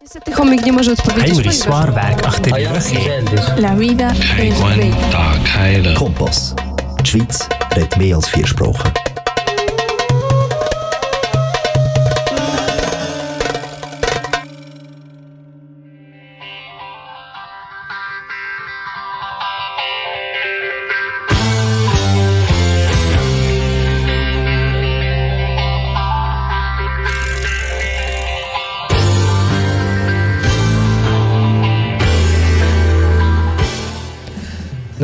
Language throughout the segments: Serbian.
Niestety chomik nie może odpowiedzieć. Heinrich Swarberg, ach, der La vida es bella. Kompass. Die Schweiz redet mehr als vier Sprachen.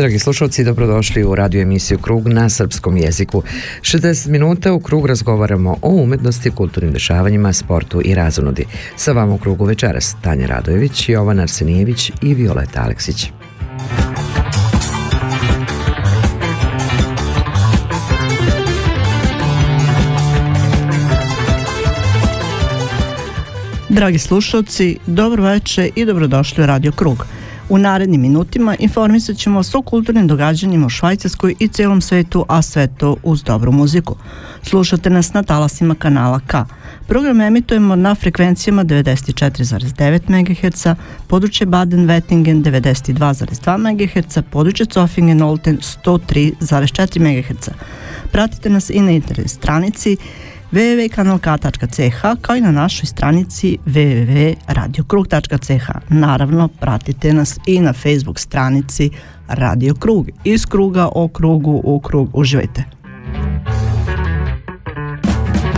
Dragi slušalci, dobrodošli u radio emisiju Krug na srpskom jeziku. 60 minuta u Krug razgovaramo o umetnosti, kulturnim dešavanjima, sportu i razonodi. Sa vama u Krugu večeras Tanja Radojević, Jovan Arsenijević i Violeta Aleksić. Dragi slušalci, dobro veče i dobrodošli u Radio Krug. U narednim minutima informisat ćemo vas o kulturnim događanjima u Švajcarskoj i celom svetu, a sve to uz dobru muziku. Slušate nas na talasima kanala K. Program emitujemo na frekvencijama 94,9 MHz, područje Baden-Wettingen 92,2 MHz, područje Zofingen-Olten 103,4 MHz. Pratite nas i na internet stranici www.kanalk.ch kao i na našoj stranici www.radiokrug.ch. Naravno, pratite nas i na Facebook stranici Radio Krug. Iz kruga o krugu u krug. Uživajte!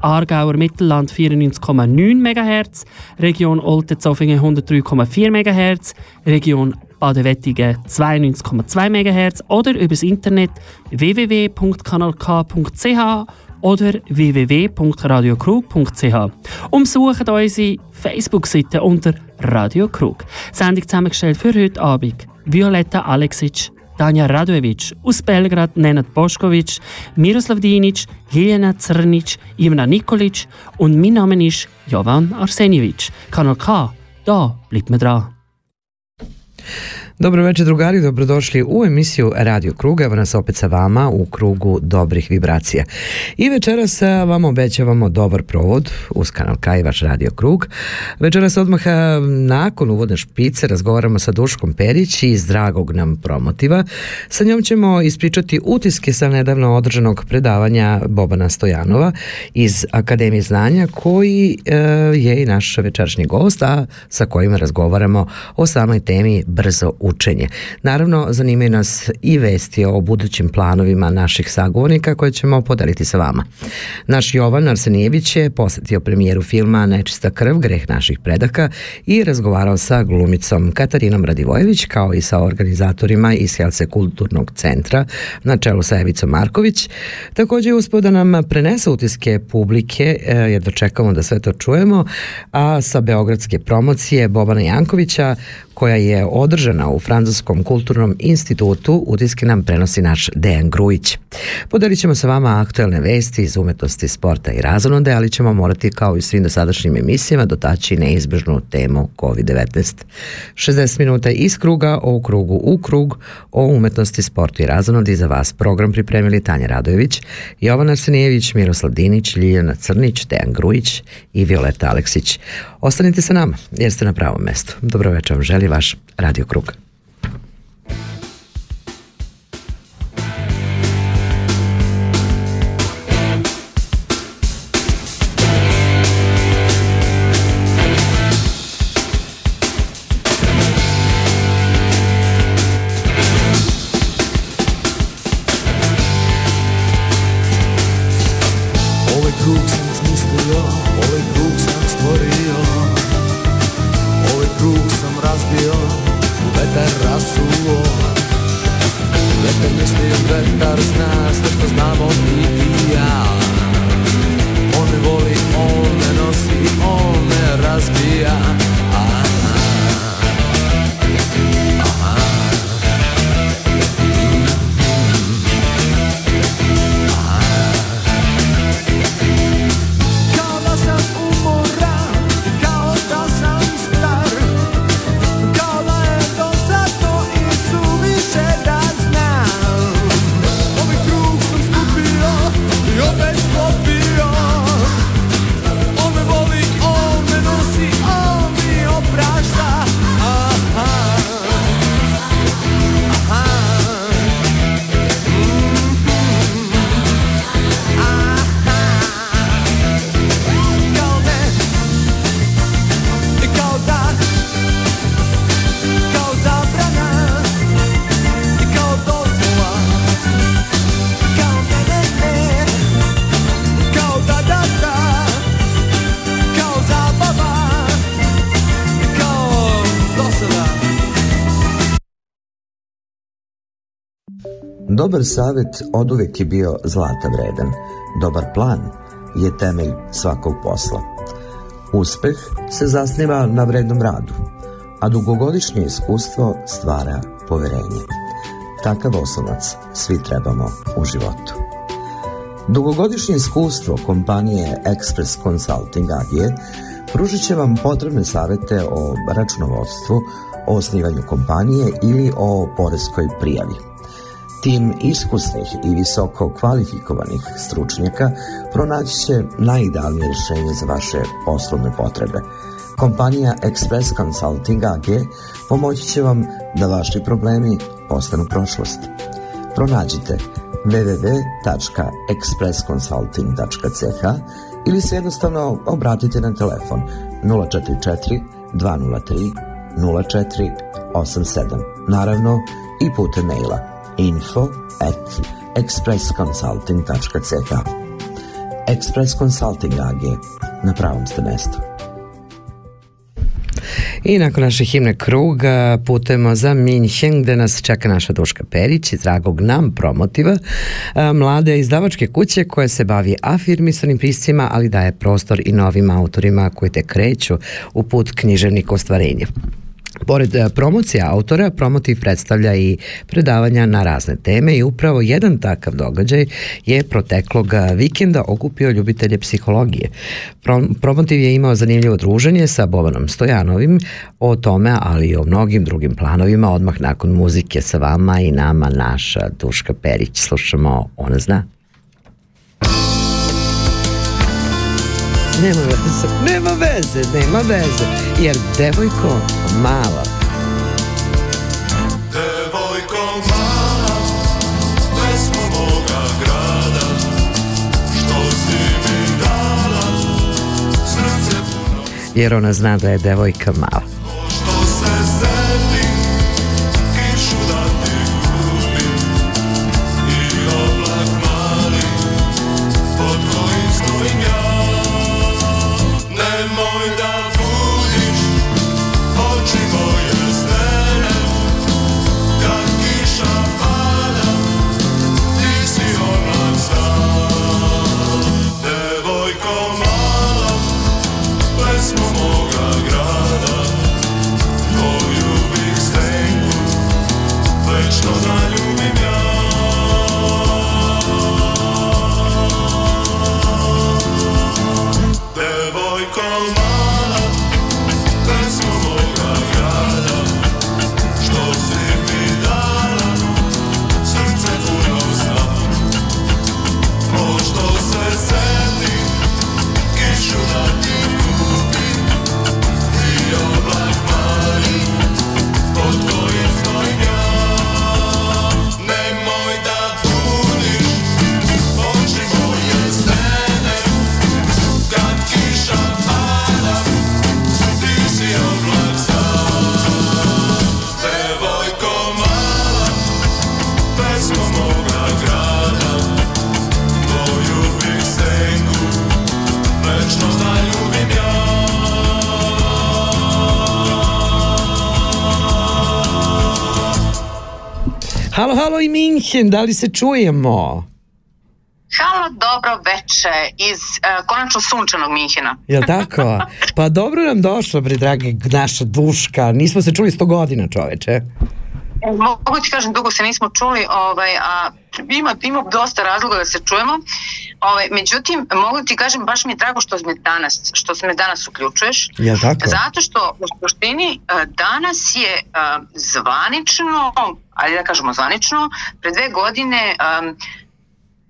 Aargauer Mittelland 94,9 MHz, Region Olten-Zofingen 103,4 MHz, Region Baden-Wettigen 92,2 MHz oder übers Internet www.kanalk.ch oder www.radiokrug.ch. Umsucht unsere Facebook-Seite unter Radio Krug. Sendung zusammengestellt für heute Abend Violetta Alexic, Tanja Radojević, aus Belgrad Nenad Bošković, Miroslav Dinic, Ljiljana Crnic, Ivana Nikolic und mein Name ist Jovan Arsenjević. Kanal K, da bleibt man dran. Dobro večer drugari, dobrodošli u emisiju Radio Krug. Evo nas opet sa vama u krugu dobrih vibracija. I večeras vam obećavamo dobar provod uz kanal K i vaš Radio Krug. Večeras odmah nakon uvodne špice razgovaramo sa Duškom Perić iz dragog nam promotiva. Sa njom ćemo ispričati utiske sa nedavno održanog predavanja Bobana Stojanova iz Akademije znanja koji e, je i naš večerašnji gost, a sa kojim razgovaramo o samoj temi brzo učenje. Naravno, zanimaju nas i vesti o budućim planovima naših sagovornika koje ćemo podeliti sa vama. Naš Jovan Arsenijević je posetio premijeru filma Nečista krv, greh naših predaka i razgovarao sa glumicom Katarinom Radivojević kao i sa organizatorima iz Helse kulturnog centra na čelu sa Evicom Marković. Takođe je uspio da nam prenese utiske publike, jedva čekamo da sve to čujemo, a sa Beogradske promocije Bobana Jankovića koja je održana u Francuskom kulturnom institutu, utiske nam prenosi naš Dejan Grujić. Podelit ćemo sa vama aktuelne vesti iz umetnosti, sporta i razonode, ali ćemo morati kao i svim dosadašnjim emisijama dotaći neizbežnu temu COVID-19. 60 minuta iz kruga o krugu u krug o umetnosti, sportu i razonodi za vas program pripremili Tanja Radojević, Jovan Arsenijević, Miroslav Dinić, Ljiljana Crnić, Dejan Grujić i Violeta Aleksić. Ostanite sa nama jer ste na pravom mestu. Dobro večer vam želi vaš Radio Krug. Dobar savet oduvek je bio zlata vredan. Dobar plan je temelj svakog posla. Uspeh se zasniva na vrednom radu, a dugogodišnje iskustvo stvara poverenje. Takav osnovac svi trebamo u životu. Dugogodišnje iskustvo kompanije Express Consulting AG pružit će vam potrebne savete o računovodstvu, o osnivanju kompanije ili o poreskoj prijavi. Tim iskusnih i visoko kvalifikovanih stručnjaka pronaći će najidealnije rješenje za vaše poslovne potrebe. Kompanija Express Consulting AG pomoći će vam da vaši problemi postanu prošlost. Pronađite www.expressconsulting.ch ili se jednostavno obratite na telefon 044 203 0487. Naravno i putem maila info at expressconsulting.ch Express Consulting AG na pravom ste mestu. I nakon naše himne kruga putujemo za Minhen gde nas čeka naša Duška Perić iz dragog nam promotiva mlade izdavačke kuće koja se bavi afirmisanim piscima ali daje prostor i novim autorima koji te kreću u put književnik ostvarenja. Pored e, promocija autora, Promotiv predstavlja i predavanja na razne teme i upravo jedan takav događaj je proteklog vikenda okupio ljubitelje psihologije. Promotiv je imao zanimljivo druženje sa Bovanom Stojanovim o tome, ali i o mnogim drugim planovima odmah nakon muzike sa vama i nama naša Duška Perić. Slušamo Ona zna. Nema veze, nema veze, nema veze, jer devojko mala. Devojko mala, pesmo moga grada, što si mi dala, srce puno. Jer ona zna da je devojka mala. Halo, halo i Minhen, da li se čujemo? Halo, dobro veče iz uh, konačno sunčanog Minhena. Jel tako? Pa dobro nam došlo, bre, dragi, naša duška. Nismo se čuli sto godina, čoveče. Mogu ti kažem, dugo se nismo čuli, ovaj, a ima, ima dosta razloga da se čujemo. Ovaj, međutim, mogu ti kažem, baš mi je drago što me danas, što se me danas uključuješ. Jel tako? Zato što u suštini danas je zvanično, ajde da kažemo zvanično, pre dve godine um,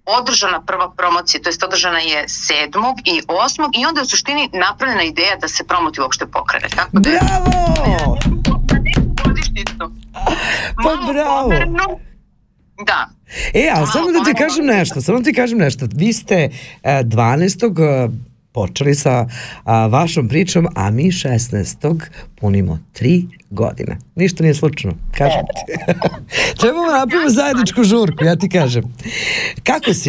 održana prva promocija, to jest održana je 7. i 8. i onda je u suštini napravljena ideja da se promoti uopšte pokrene. Tako da Bravo! Pa Malo bravo! pomereno. Da. E, a Malo samo da ti pomereno. kažem nešto, samo da ti kažem nešto. Vi ste e, 12. e, počeli sa a, vašom pričom, a mi 16. punimo tri godine. Ništa nije slučajno, kažem ti. Trebamo napravimo zajedničku žurku, ja ti kažem. Kako si?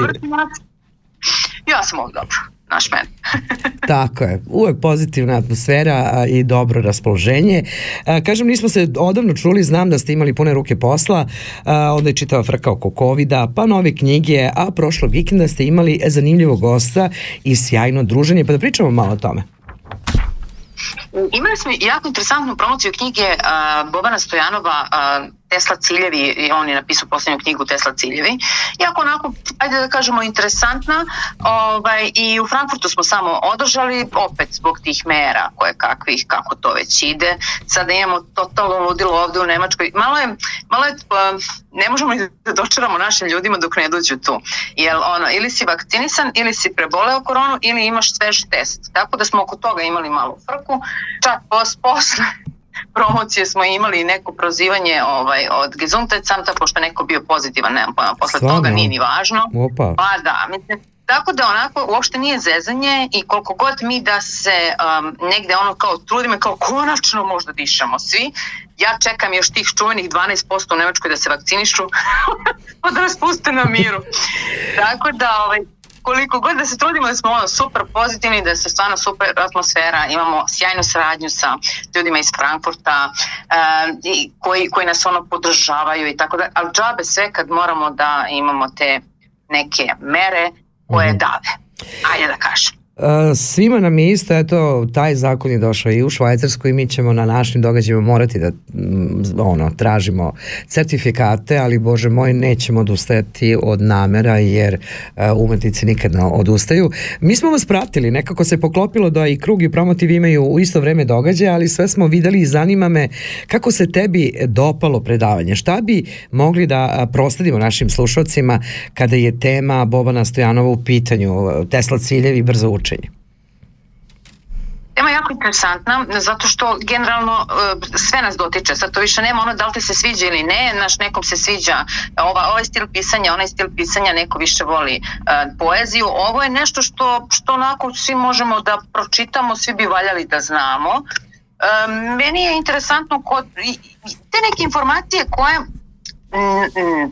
Ja sam ovdje dobro. Naš men. Tako je, uvek pozitivna atmosfera i dobro raspoloženje. Kažem, nismo se odavno čuli, znam da ste imali pune ruke posla, onda je čitava frka oko covid pa nove knjige, a prošlog vikenda ste imali zanimljivog gosta i sjajno druženje, pa da pričamo malo o tome. Imali smo jako interesantnu promociju knjige uh, Bobana Stojanova uh, Tesla ciljevi, i on je napisao poslednju knjigu Tesla ciljevi, jako onako, ajde da kažemo, interesantna ovaj, i u Frankfurtu smo samo održali, opet zbog tih mera koje kakvih, kako to već ide, sada imamo totalno ludilo ovde u Nemačkoj, malo je, malo je, pa, ne možemo da dočaramo našim ljudima dok ne dođu tu, jer ono, ili si vakcinisan, ili si preboleo koronu, ili imaš svež test, tako da smo oko toga imali malu frku, čak pos, posle promocije smo imali neko prozivanje ovaj, od Gesundheitsamta, pošto neko bio pozitivan, nemam pojma, posle Stvarno? toga nije ni važno. Opa. Pa da, mislim, Tako da onako uopšte nije zezanje i koliko god mi da se um, negde ono kao trudimo kao konačno možda dišemo svi, ja čekam još tih čuvenih 12% u Nemačkoj da se vakcinišu pa da nas puste na miru. Tako da ovaj, koliko god da se trudimo da smo ono super pozitivni, da se stvarno super atmosfera, imamo sjajnu saradnju sa ljudima iz Frankfurta uh, koji, koji nas ono podržavaju i tako da, ali džabe sve kad moramo da imamo te neke mere koje mm -hmm. dave. Ajde da kažem. Svima nam je isto, eto, taj zakon je došao i u Švajcarsku i mi ćemo na našim događajima morati da mm, ono, tražimo certifikate, ali bože moj, nećemo odustajati od namera jer umetnici nikad ne odustaju. Mi smo vas pratili, nekako se poklopilo da i krug i promotiv imaju u isto vreme događaja, ali sve smo videli i zanima me kako se tebi dopalo predavanje. Šta bi mogli da prosledimo našim slušalcima kada je tema Bobana Stojanova u pitanju, Tesla ciljevi brzo uče? Učenje? Tema je jako interesantna, zato što generalno e, sve nas dotiče, sad to više nema ono da li te se sviđa ili ne, naš nekom se sviđa ova, ovaj stil pisanja, onaj stil pisanja, neko više voli uh, poeziju, ovo je nešto što, što onako svi možemo da pročitamo, svi bi valjali da znamo. Um, meni je interesantno kod, te neke informacije koje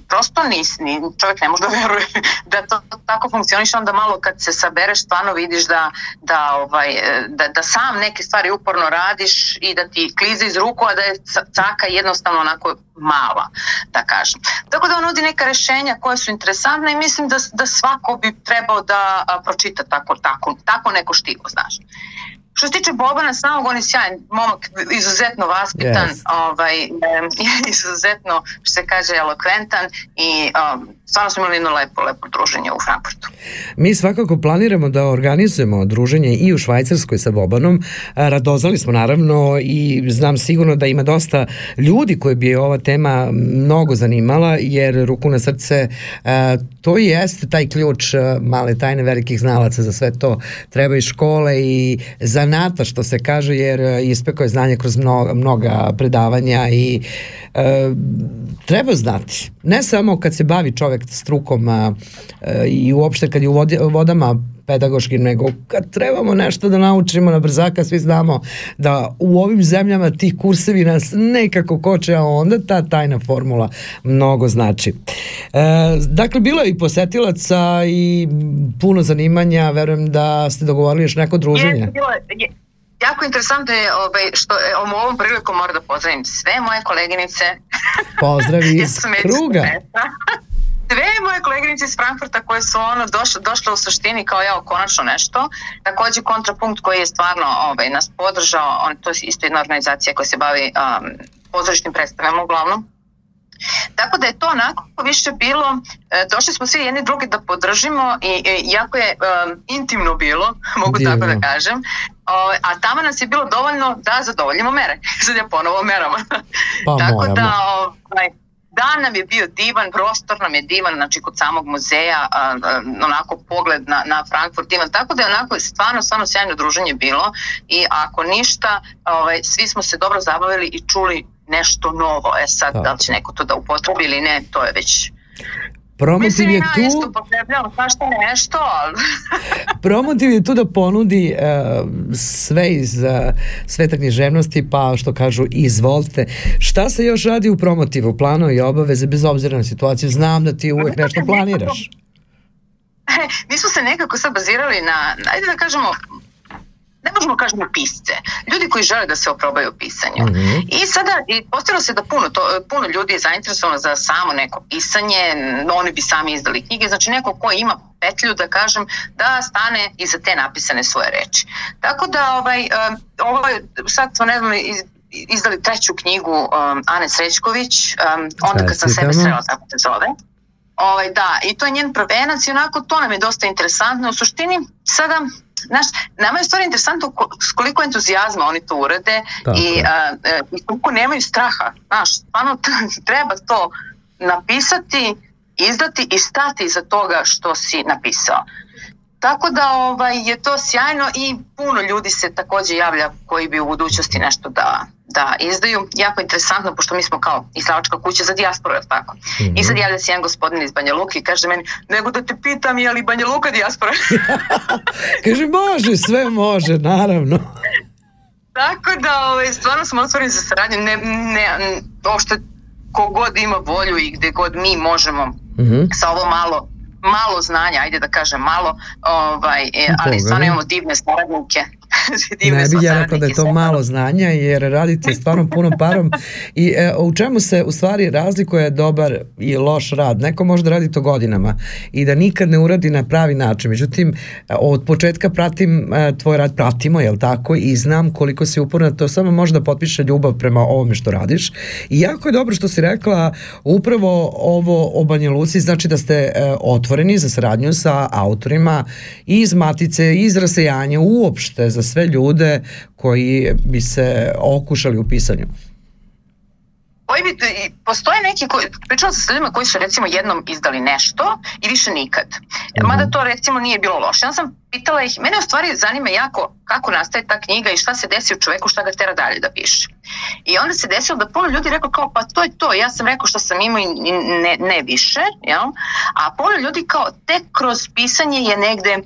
Prosto nis, ni, čovjek ne može da veruje da to tako funkcioniše, onda malo kad se sabereš stvarno vidiš da, da, ovaj, da, da sam neke stvari uporno radiš i da ti klize iz ruku, a da je caka jednostavno onako mala, da kažem. Tako da on nudi neka rešenja koje su interesantne i mislim da, da svako bi trebao da pročita tako, tako, tako neko štivo, znaš. Što se tiče Bobana samog, on je sjajan momak, izuzetno vaspitan, yes. ovaj, izuzetno, što se kaže, elokventan i um, stvarno smo imali jedno lepo, lepo druženje u Frankfurtu. Mi svakako planiramo da organizujemo druženje i u Švajcarskoj sa Bobanom. Radozali smo naravno i znam sigurno da ima dosta ljudi koje bi je ova tema mnogo zanimala, jer ruku na srce to jeste taj ključ male tajne velikih znalaca za sve to. Treba i škole i zanata što se kaže, jer ispekao je znanje kroz mnoga, mnoga predavanja i e, treba znati. Ne samo kad se bavi čovek strukom a, a, i uopšte kad je u vodi, vodama pedagoškim, nego kad trebamo nešto da naučimo na brzaka, svi znamo da u ovim zemljama ti kursevi nas nekako koče, a onda ta tajna formula mnogo znači. E, dakle, bilo je i posetilaca i puno zanimanja, verujem da ste dogovorili još neko druženje. Je, bilo je, jako interesantno je ovaj, što e, ovom prilikom moram da pozdravim sve moje koleginice. Pozdravi iz kruga. Sve moje koleginice iz Frankfurta koje su ono došle, došle u suštini kao ja konačno nešto. Takođe kontrapunkt koji je stvarno ovaj, nas podržao, on, to je isto jedna organizacija koja se bavi um, pozorišnim predstavama uglavnom Tako da je to onako više bilo, e, došli smo svi jedni drugi da podržimo i, jako je um, intimno bilo, mogu Divno. tako da kažem, o, a tamo nas je bilo dovoljno da zadovoljimo mere. Sad ja ponovo merama. Pa tako moramo. da, ovaj, dan nam je bio divan, prostor nam je divan, znači kod samog muzeja, a, a, onako pogled na, na Frankfurt divan, tako da je onako stvarno, stvarno sjajno druženje bilo i ako ništa, ovaj, svi smo se dobro zabavili i čuli nešto novo. E sad, da, da li će neko to da upotrebi ili ne, to je već Promotiv je tu... Mislim, svašta nešto, ali... Promotiv je tu da ponudi uh, sve iz uh, sveta književnosti, pa što kažu, izvolite. Šta se još radi u promotivu? Plano i obaveze, bez obzira na situaciju. Znam da ti uvek nešto planiraš. mi smo se nekako sad bazirali na, ajde da kažemo, ne možemo kažemo pisce, ljudi koji žele da se oprobaju u pisanju. Mm -hmm. I sada i postavilo se da puno, to, puno ljudi je zainteresovano za samo neko pisanje, oni bi sami izdali knjige, znači neko ko ima petlju da kažem da stane iza te napisane svoje reči. Tako da ovaj, ovaj sad smo ne znam, izdali treću knjigu um, Ane Srećković, um, onda kad sam sebe srela, tako se zove. Ovaj, da, i to je njen prvenac i onako to nam je dosta interesantno. U suštini, sada Znaš, nama je stvari interesantno s koliko entuzijazma oni to urade Tako. i, a, e, i koliko nemaju straha. Znaš, stvarno treba to napisati, izdati i stati iza toga što si napisao. Tako da ovaj, je to sjajno i puno ljudi se takođe javlja koji bi u budućnosti nešto da, da izdaju. Jako interesantno, pošto mi smo kao islavačka kuća za dijasporu, je tako? Mm -hmm. I sad javlja se jedan gospodin iz Banja Luka i kaže meni, nego da te pitam je li Banja Luka dijaspora? kaže, može, sve može, naravno. Tako da, ovaj, stvarno smo otvoreni za saradnju. Ne, ne, uopšte kogod ima volju i gde god mi možemo mm -hmm. sa ovo malo malo znanja, ajde da kažem malo, ovaj, e, ali stvarno imamo divne saradnike ne bih ja rekla da je to malo znanja jer radite stvarno punom parom. I e, u čemu se u stvari razlikuje dobar i loš rad? Neko može da radi to godinama i da nikad ne uradi na pravi način. Međutim od početka pratim e, tvoj rad pratimo jel tako? I znam koliko si uporna to samo može da potpiše ljubav prema ovome što radiš. I jako je dobro što si rekla upravo ovo o Banja Luci znači da ste e, otvoreni za saradnju sa autorima iz Matice iz Rasejanja uopšte za sve ljude koji bi se okušali u pisanju? koji bi, postoje neki koji, pričala sam sa ljudima koji su recimo jednom izdali nešto i više nikad. Mm. Mada to recimo nije bilo loše. Ja sam pitala ih, mene u stvari zanima jako kako nastaje ta knjiga i šta se desi u čoveku, šta ga tera dalje da piše. I onda se desilo da puno ljudi rekao kao pa to je to, ja sam rekao što sam imao i ne, ne više, jel? a puno ljudi kao tek kroz pisanje je negde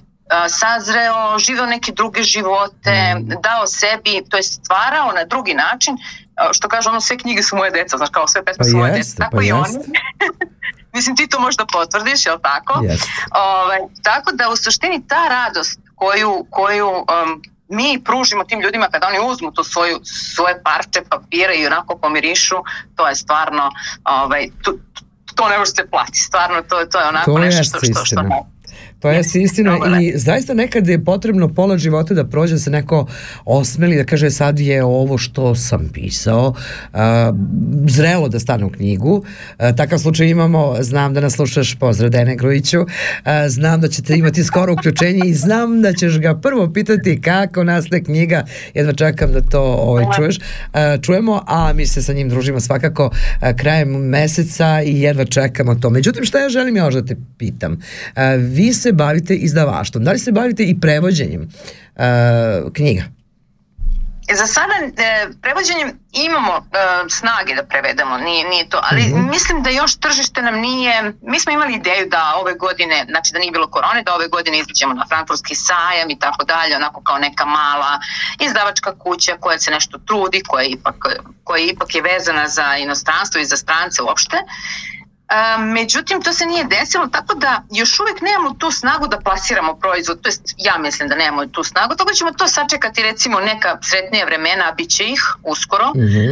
sazreo, živeo neke druge živote, mm. dao sebi, to je stvarao na drugi način, što kaže ono, sve knjige su moje deca, znaš kao sve pesme pa su moje deca, tako pa i oni. Mislim, ti to možda potvrdiš, jel tako? Ove, tako da u suštini ta radost koju, koju um, mi pružimo tim ljudima kada oni uzmu to svoju, svoje parče papira i onako pomirišu, to je stvarno, ovaj, to, to ne može se plati, stvarno to, to je onako to nešto što, što, što, što To je istina i zaista nekad je potrebno pola života da prođe da se neko osmeli da kaže sad je ovo što sam pisao uh, zrelo da stane u knjigu. Uh, takav slučaj imamo, znam da nas slušaš pozdrav Dene Grujiću, uh, znam da ćete imati skoro uključenje i znam da ćeš ga prvo pitati kako nastaje knjiga, jedva čekam da to ovaj, čuješ. Uh, čujemo, a mi se sa njim družimo svakako uh, krajem meseca i jedva čekamo to. Međutim, šta ja želim još da te pitam? Uh, vi se bavite izdavaštvom? Da li se bavite i prevođenjem uh, knjiga? Za sada e, prevođenjem imamo e, snage da prevedemo, nije, nije to, ali mm -hmm. mislim da još tržište nam nije, mi smo imali ideju da ove godine, znači da nije bilo korone, da ove godine izađemo na frankfurtski sajam i tako dalje, onako kao neka mala izdavačka kuća koja se nešto trudi, koja ipak, koja ipak je vezana za inostranstvo i za strance uopšte. A, međutim, to se nije desilo, tako da još uvek nemamo tu snagu da plasiramo proizvod, to jest ja mislim da nemamo tu snagu, tako da ćemo to sačekati recimo neka sretnija vremena, a bit će ih uskoro. Mm -hmm.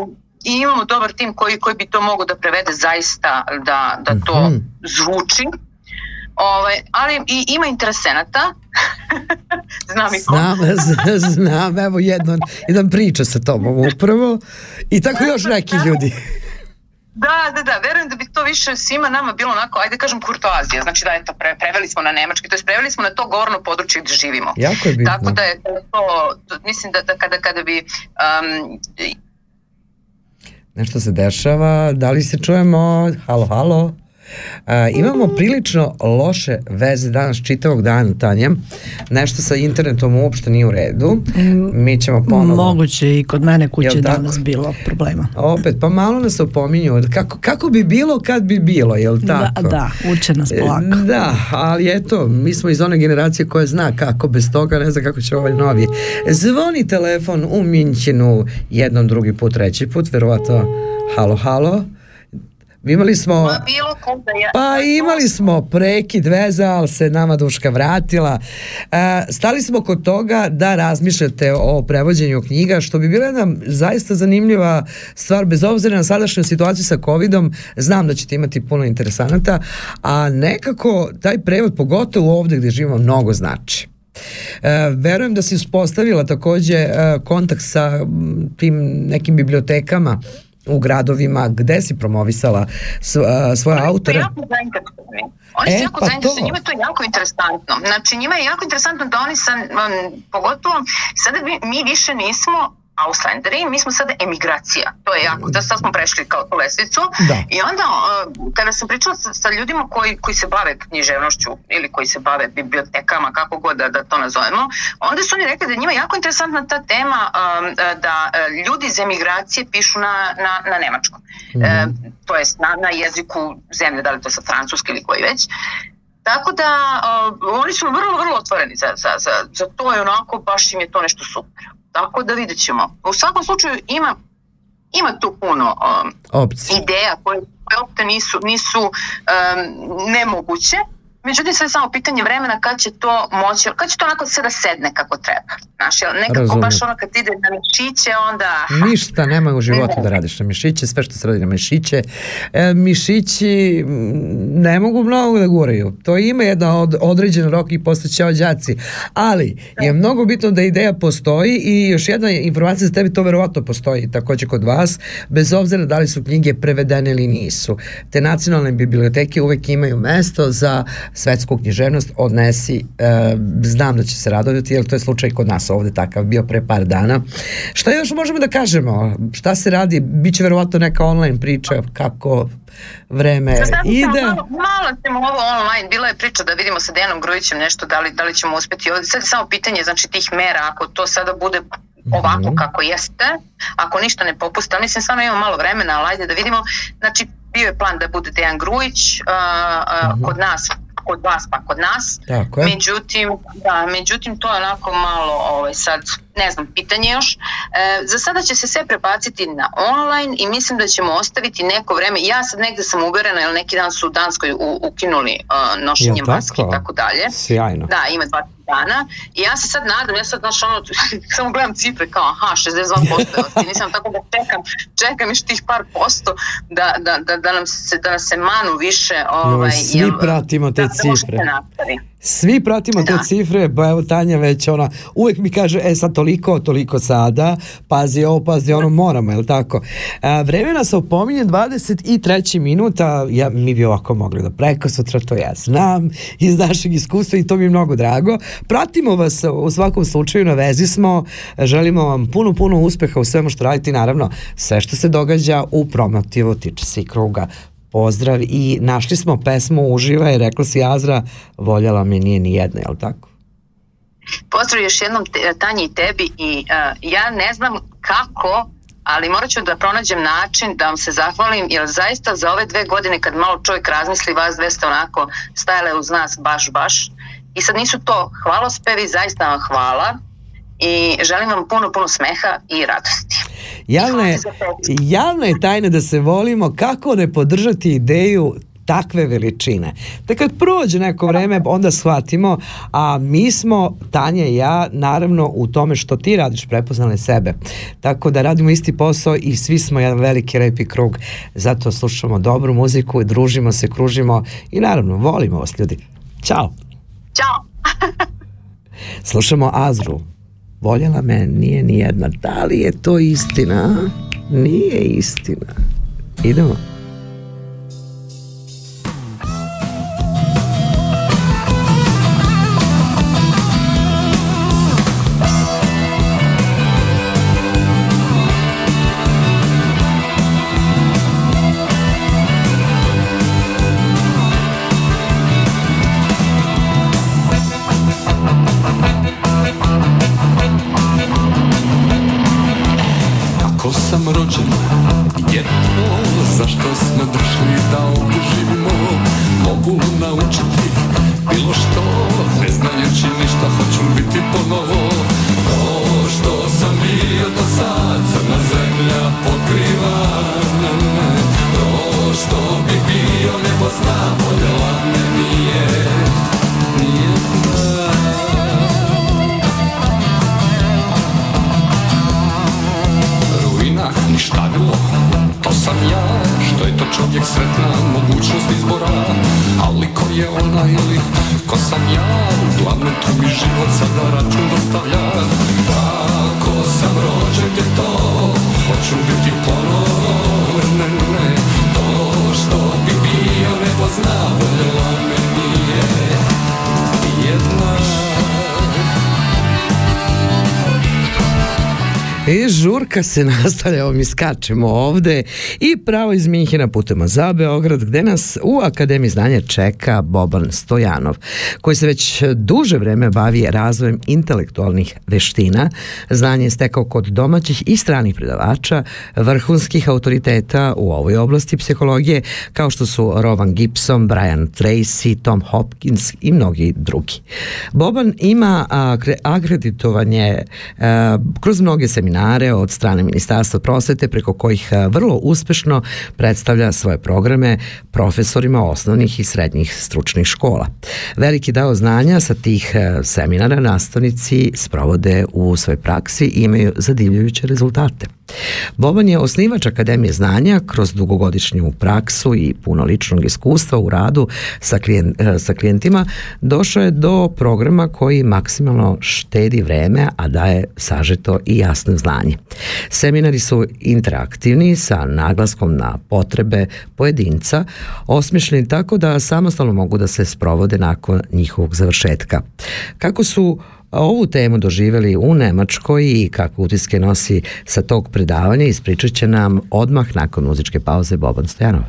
um, I imamo dobar tim koji, koji bi to mogo da prevede zaista da, da to mm -hmm. zvuči. Ovaj, ali i ima interesenata. znam i ko. Znam, znam, evo jedan, jedan priča sa tobom upravo i tako još neki ljudi. Da, da, da, verujem da bi to više svima nama bilo onako, ajde kažem, kurtoazija, znači da eto, pre, preveli smo na nemački, to je preveli smo na to govorno područje gde živimo. Jako je bitno. Tako da je to, to mislim da, da kada, kada bi... Um, Nešto se dešava, da li se čujemo? Halo, halo? A, imamo prilično loše veze danas čitavog dana, Tanja. Nešto sa internetom uopšte nije u redu. Mi ćemo ponovo... Moguće i kod mene kuće danas bilo problema. Opet, pa malo nas opominju. Kako, kako bi bilo kad bi bilo, jel da, tako? Da, da, uče nas polako. Da, ali eto, mi smo iz one generacije koja zna kako bez toga, ne zna kako će ovaj novi. Zvoni telefon u Minćinu jednom, drugi put, treći put, verovato, halo, halo. Imali smo... Pa bilo kuda ja. Pa imali smo prekid veza, ali se nama duška vratila. E, stali smo kod toga da razmišljate o prevođenju knjiga, što bi bila jedna zaista zanimljiva stvar, bez obzira na sadašnju situaciju sa covidom, znam da ćete imati puno interesanata, a nekako taj prevod, pogotovo ovde gde živimo, mnogo znači. E, verujem da si uspostavila takođe e, kontakt sa tim nekim bibliotekama u gradovima gde si promovisala svoje autore? Jako Oni su e, jako pa zainteresovani, njima je to jako interesantno. Znači njima je jako interesantno da oni sa, um, pogotovo sada mi, mi više nismo Auslanderi, mi smo sada emigracija. To je jako, da sad smo prešli kao tu lesvicu. Da. I onda, kada sam pričala sa, sa ljudima koji, koji se bave književnošću ili koji se bave bibliotekama, kako god da, da to nazovemo, onda su oni rekli da njima jako interesantna ta tema um, da uh, ljudi iz emigracije pišu na, na, na nemačkom. Mm -hmm. to je na, na jeziku zemlje, da li to sa francuski ili koji već. Tako da uh, oni su vrlo, vrlo otvoreni za, za, za, za to i onako baš im je to nešto super. Tako da vidjet ćemo. U svakom slučaju ima ima tu puno um, ideja koje, koje nisu, nisu um, nemoguće, Međutim, sve samo pitanje vremena kad će to moći, kad će to onako sve da sedne kako treba. Znaš, nekako Razumem. baš ono kad ide na mišiće, onda... Ništa nema u životu da radiš na mišiće, sve što se radi na mišiće. E, mišići ne mogu mnogo da guraju. To ima jedna od, određen rok i posle će ođaci. Ali je mnogo bitno da ideja postoji i još jedna informacija za tebi, to verovatno postoji takođe kod vas, bez obzira da li su knjige prevedene ili nisu. Te nacionalne biblioteke uvek imaju mesto za svetsku književnost odnesi, e, znam da će se radovati, jer to je slučaj kod nas ovde takav bio pre par dana. Šta još možemo da kažemo? Šta se radi? Biće verovatno neka online priča kako vreme ide. Malo, malo ćemo ovo online, bila je priča da vidimo sa Dejanom Grujićem nešto, da li, da li ćemo uspeti ovde. Sad je samo pitanje znači, tih mera, ako to sada bude ovako mm -hmm. kako jeste, ako ništa ne popusta, mislim stvarno imamo malo vremena, ali ajde da vidimo, znači bio je plan da bude Dejan Grujić, uh, uh, mm -hmm. kod nas kod vas pa kod nas. Tako je. Međutim, da, međutim to je onako malo ovaj, sad, ne znam, pitanje još. E, za sada će se sve prebaciti na online i mislim da ćemo ostaviti neko vreme. Ja sad negde sam uverena, jer neki dan su u Danskoj u, ukinuli uh, nošenje maske i tako dalje. Sjajno. Da, ima dva dana i ja se sad nadam, ja sad znaš ono, samo gledam cifre kao aha, 62%, nisam tako da čekam, čekam još tih par posto da, da, da, da, nam se, da nam se manu više. Ovaj, Svi jel, pratimo te da, cifre. Da Svi pratimo da. te cifre, pa evo Tanja već ona uvek mi kaže, e sad toliko, toliko sada, pazi ovo, pazi ono, moramo, je li tako? A, vreme nas opominje 23. minuta, ja, mi bi ovako mogli da preko sutra, to ja znam iz našeg iskustva i to mi je mnogo drago. Pratimo vas u svakom slučaju, na vezi smo, želimo vam puno, puno uspeha u svemu što radite naravno sve što se događa u promotivu tiče se i kruga pozdrav i našli smo pesmu Uživa i rekla si Azra, voljela me nije ni jedna, jel tako? Pozdrav još jednom te, Tanji i tebi i uh, ja ne znam kako ali morat ću da pronađem način da vam se zahvalim, jer zaista za ove dve godine kad malo čovjek razmisli, vas dve ste onako stajale uz nas baš, baš. I sad nisu to hvalospevi, zaista vam hvala i želim vam puno, puno smeha i radosti. Javno je, javno je tajne da se volimo kako ne podržati ideju takve veličine. Da kad prođe neko vreme, onda shvatimo, a mi smo, Tanja i ja, naravno u tome što ti radiš, prepoznali sebe. Tako da radimo isti posao i svi smo jedan veliki repi krug. Zato slušamo dobru muziku, družimo se, kružimo i naravno, volimo vas ljudi. Ćao! Ćao! Slušamo Azru. Voljela me nije ni jedna. Da li je to istina? Nije istina. Idemo. I žurka se nastavlja, evo mi skačemo ovde i pravo iz Minhina putemo za Beograd gde nas u Akademiji znanja čeka Boban Stojanov koji se već duže vreme bavi razvojem intelektualnih veština. Znanje je stekao kod domaćih i stranih predavača, vrhunskih autoriteta u ovoj oblasti psihologije kao što su Rowan Gibson, Brian Tracy, Tom Hopkins i mnogi drugi. Boban ima akreditovanje kroz mnoge seminare seminare od strane Ministarstva prosvete preko kojih e, vrlo uspešno predstavlja svoje programe profesorima osnovnih i srednjih stručnih škola. Veliki dao znanja sa tih e, seminara nastavnici sprovode u svojoj praksi i imaju zadivljujuće rezultate. Boban je osnivač Akademije znanja kroz dugogodišnju praksu i puno ličnog iskustva u radu sa, klijen, e, sa klijentima došao je do programa koji maksimalno štedi vreme, a daje sažeto i jasno znanje. Seminari su interaktivni sa naglaskom na potrebe pojedinca, osmišljeni tako da samostalno mogu da se sprovode nakon njihovog završetka. Kako su ovu temu doživjeli u Nemačkoj i kakve utiske nosi sa tog predavanja ispričat će nam odmah nakon muzičke pauze Boban Stojanov.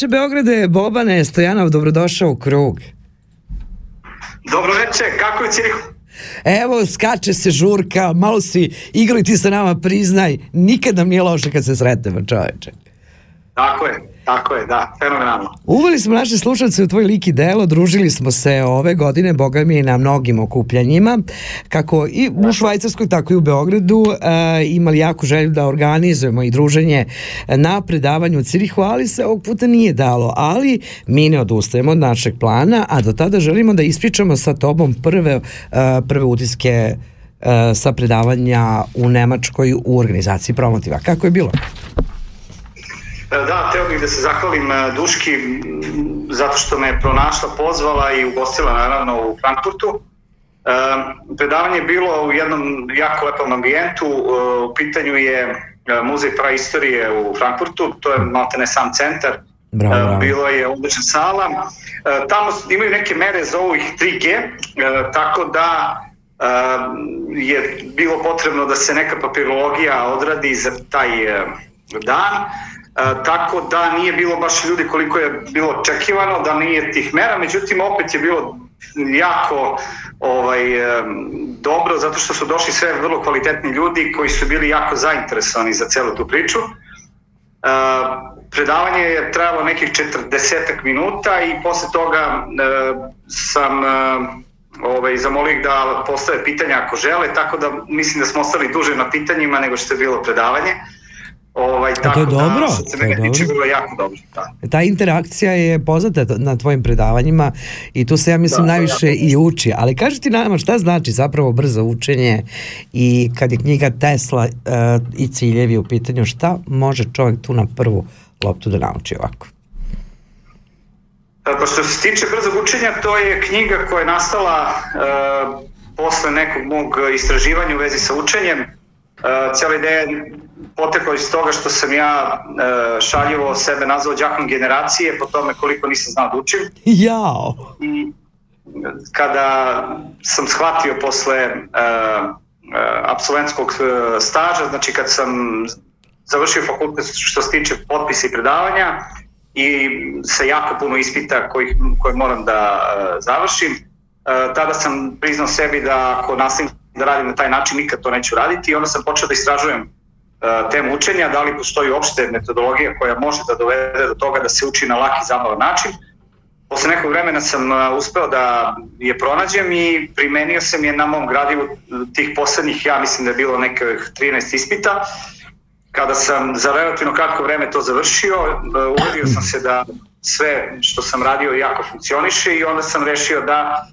Večer Beograde, Bobane Stojanov, dobrodošao u krug. Dobro večer, kako je Cirihu? Evo, skače se žurka, malo si igrali ti sa nama, priznaj, nikad nam nije loše kad se sretnemo, čoveče. Tako je, tako je, da, fenomenalno. Uveli smo naše slušalce u tvoj lik i delo, družili smo se ove godine, boga mi, na mnogim okupljanjima, kako i u Švajcarskoj, tako i u Beogradu, e, imali jako želju da organizujemo i druženje na predavanju u Cirihu, ali se ovog puta nije dalo, ali mi ne odustajemo od našeg plana, a do tada želimo da ispričamo sa tobom prve, e, prve utiske e, sa predavanja u Nemačkoj u organizaciji promotiva. Kako je bilo? E, da, teo bih da se zahvalim e, Duški zato što me je pronašla, pozvala i ugostila naravno u Frankfurtu. E, predavanje je bilo u jednom jako lepom ambijentu, u pitanju je muzej praistorije u Frankfurtu, to je maltene sam centar, Bravo, bravo. Bilo je odlična sala. Tamo imaju neke mere, zovu ih 3G, tako da je bilo potrebno da se neka papirologija odradi za taj dan tako da nije bilo baš ljudi koliko je bilo očekivano, da nije tih mera, međutim opet je bilo jako ovaj, dobro zato što su došli sve vrlo kvalitetni ljudi koji su bili jako zainteresovani za celu tu priču. predavanje je trajalo nekih 40 minuta i posle toga sam ovaj, zamolio da postave pitanja ako žele, tako da mislim da smo ostali duže na pitanjima nego što je bilo predavanje. Ovaj, tako to je da, dobro. Što se mene tiče, bilo jako dobro. Da. Ta interakcija je poznata na tvojim predavanjima i tu se ja mislim da, najviše ja. i uči. Ali kaži ti nama šta znači zapravo brzo učenje i kad je knjiga Tesla uh, i ciljevi u pitanju, šta može čovjek tu na prvu loptu da nauči ovako? Pa što se tiče brzog učenja, to je knjiga koja je nastala uh, posle nekog mog istraživanja u vezi sa učenjem. Uh, cijela ideja poteklo iz toga što sam ja uh, šaljivo sebe nazvao đakom generacije po tome koliko nisam znao da učim. Jao! I kada sam shvatio posle uh, uh, absolventskog staža, znači kad sam završio fakultet što se tiče potpisa i predavanja i sa jako puno ispita kojih, koje moram da uh, završim, uh, tada sam priznao sebi da ako nastavim da radim na taj način nikad to neću raditi i onda sam počeo da istražujem E, temu učenja, da li postoji opšte metodologija koja može da dovede do toga da se uči na laki zabavan način. Posle nekog vremena sam e, uspeo da je pronađem i primenio sam je na mom gradivu tih poslednjih, ja mislim da je bilo nekih 13 ispita. Kada sam za relativno kratko vreme to završio, e, uvedio sam se da sve što sam radio jako funkcioniše i onda sam rešio da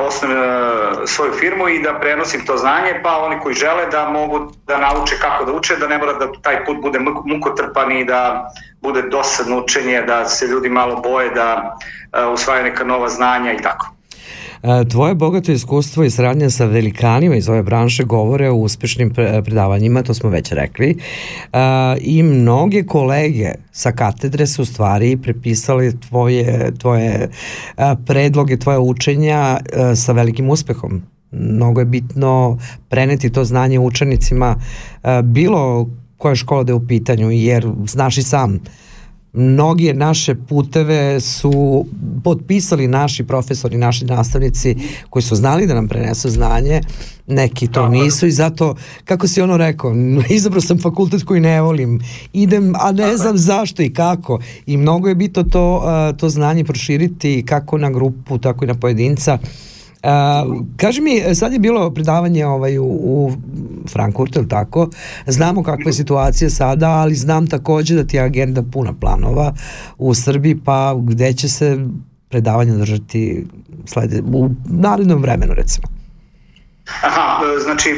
osnovim e, svoju firmu i da prenosim to znanje, pa oni koji žele da mogu da nauče kako da uče, da ne mora da taj put bude mukotrpan i da bude dosadno učenje, da se ljudi malo boje da e, usvajaju neka nova znanja i tako. E, tvoje bogato iskustvo i saradnja sa velikanima iz ove branše govore o uspešnim predavanjima, to smo već rekli, e, i mnoge kolege sa katedre su stvari prepisali tvoje, tvoje e, predloge, tvoje učenja sa velikim uspehom. Mnogo je bitno preneti to znanje učenicima bilo koja škola da je u pitanju, jer znaš i sam, mnoge naše puteve su potpisali naši profesori, naši nastavnici koji su znali da nam prenesu znanje, neki to nisu i zato, kako si ono rekao, izabrao sam fakultet koji ne volim, idem, a ne znam zašto i kako. I mnogo je bitno to, to znanje proširiti kako na grupu, tako i na pojedinca. Uh, kaži mi, sad je bilo predavanje ovaj, u, u Frankfurtu, ili tako? Znamo kakva je situacija sada, ali znam takođe da ti je agenda puna planova u Srbiji, pa gde će se predavanje držati slede, u narednom vremenu, recimo? Aha, znači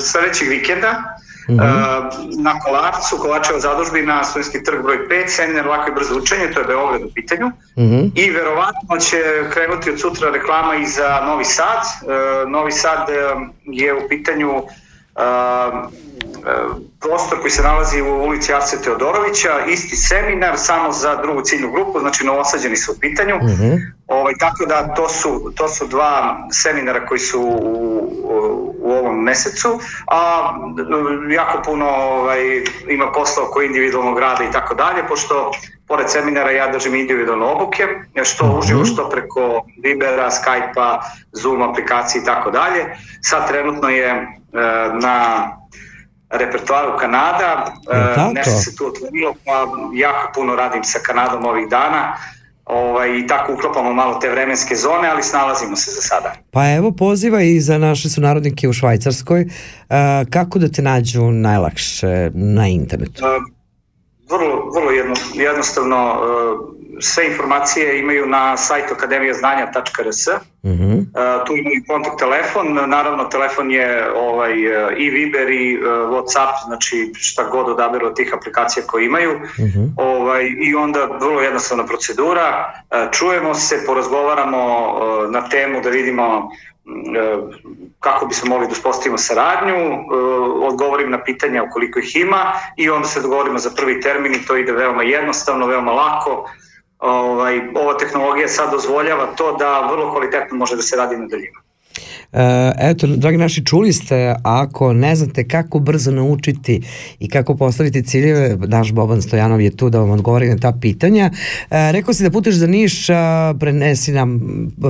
sledećeg vikenda Uh -huh. na Kolarcu, Kolarčeva zadužbina, Studenski trg broj 5, seminar lako i brzo učenje, to je Beograd u pitanju. Uh -huh. I verovatno će krenuti od sutra reklama i za Novi Sad. Uh, Novi Sad je u pitanju uh, prostor koji se nalazi u ulici Arce Teodorovića, isti seminar, samo za drugu ciljnu grupu, znači novosađeni su u pitanju. Uh mhm. -huh. ovaj, tako da to su, to su dva seminara koji su u, u ovom mesecu, a jako puno ovaj, ima posla oko individualnog rada i tako dalje, pošto pored seminara ja držim individualne obuke, što uh mhm. -huh. uživo, što preko Vibera, Skype-a, Zoom aplikacije i tako dalje. Sad trenutno je e, na repertoaru Kanada, e, nešto se tu otvorilo, pa jako puno radim sa Kanadom ovih dana, ovaj, i tako uklopamo malo te vremenske zone, ali snalazimo se za sada. Pa evo poziva i za naše sunarodnike u Švajcarskoj, e, kako da te nađu najlakše na internetu? E, vrlo, vrlo jedno, jednostavno, e, sve informacije imaju na sajtu akademijaznanja.rs. Uh -huh. uh, tu imaju kontakt telefon, naravno telefon je ovaj, i Viber i uh, Whatsapp, znači šta god odaberu od tih aplikacija koje imaju. Uh -huh. ovaj, I onda vrlo jednostavna procedura, uh, čujemo se, porazgovaramo uh, na temu da vidimo kako bismo mogli da uspostavimo saradnju, odgovorim na pitanja ukoliko ih ima i onda se dogovorimo za prvi termin i to ide veoma jednostavno, veoma lako, ovaj, ova tehnologija sad dozvoljava to da vrlo kvalitetno može da se radi na daljinu. Eto, dragi naši, čuli ste, ako ne znate kako brzo naučiti i kako postaviti ciljeve, naš Boban Stojanov je tu da vam odgovori na ta pitanja. E, rekao si da puteš za Niš, prenesi nam,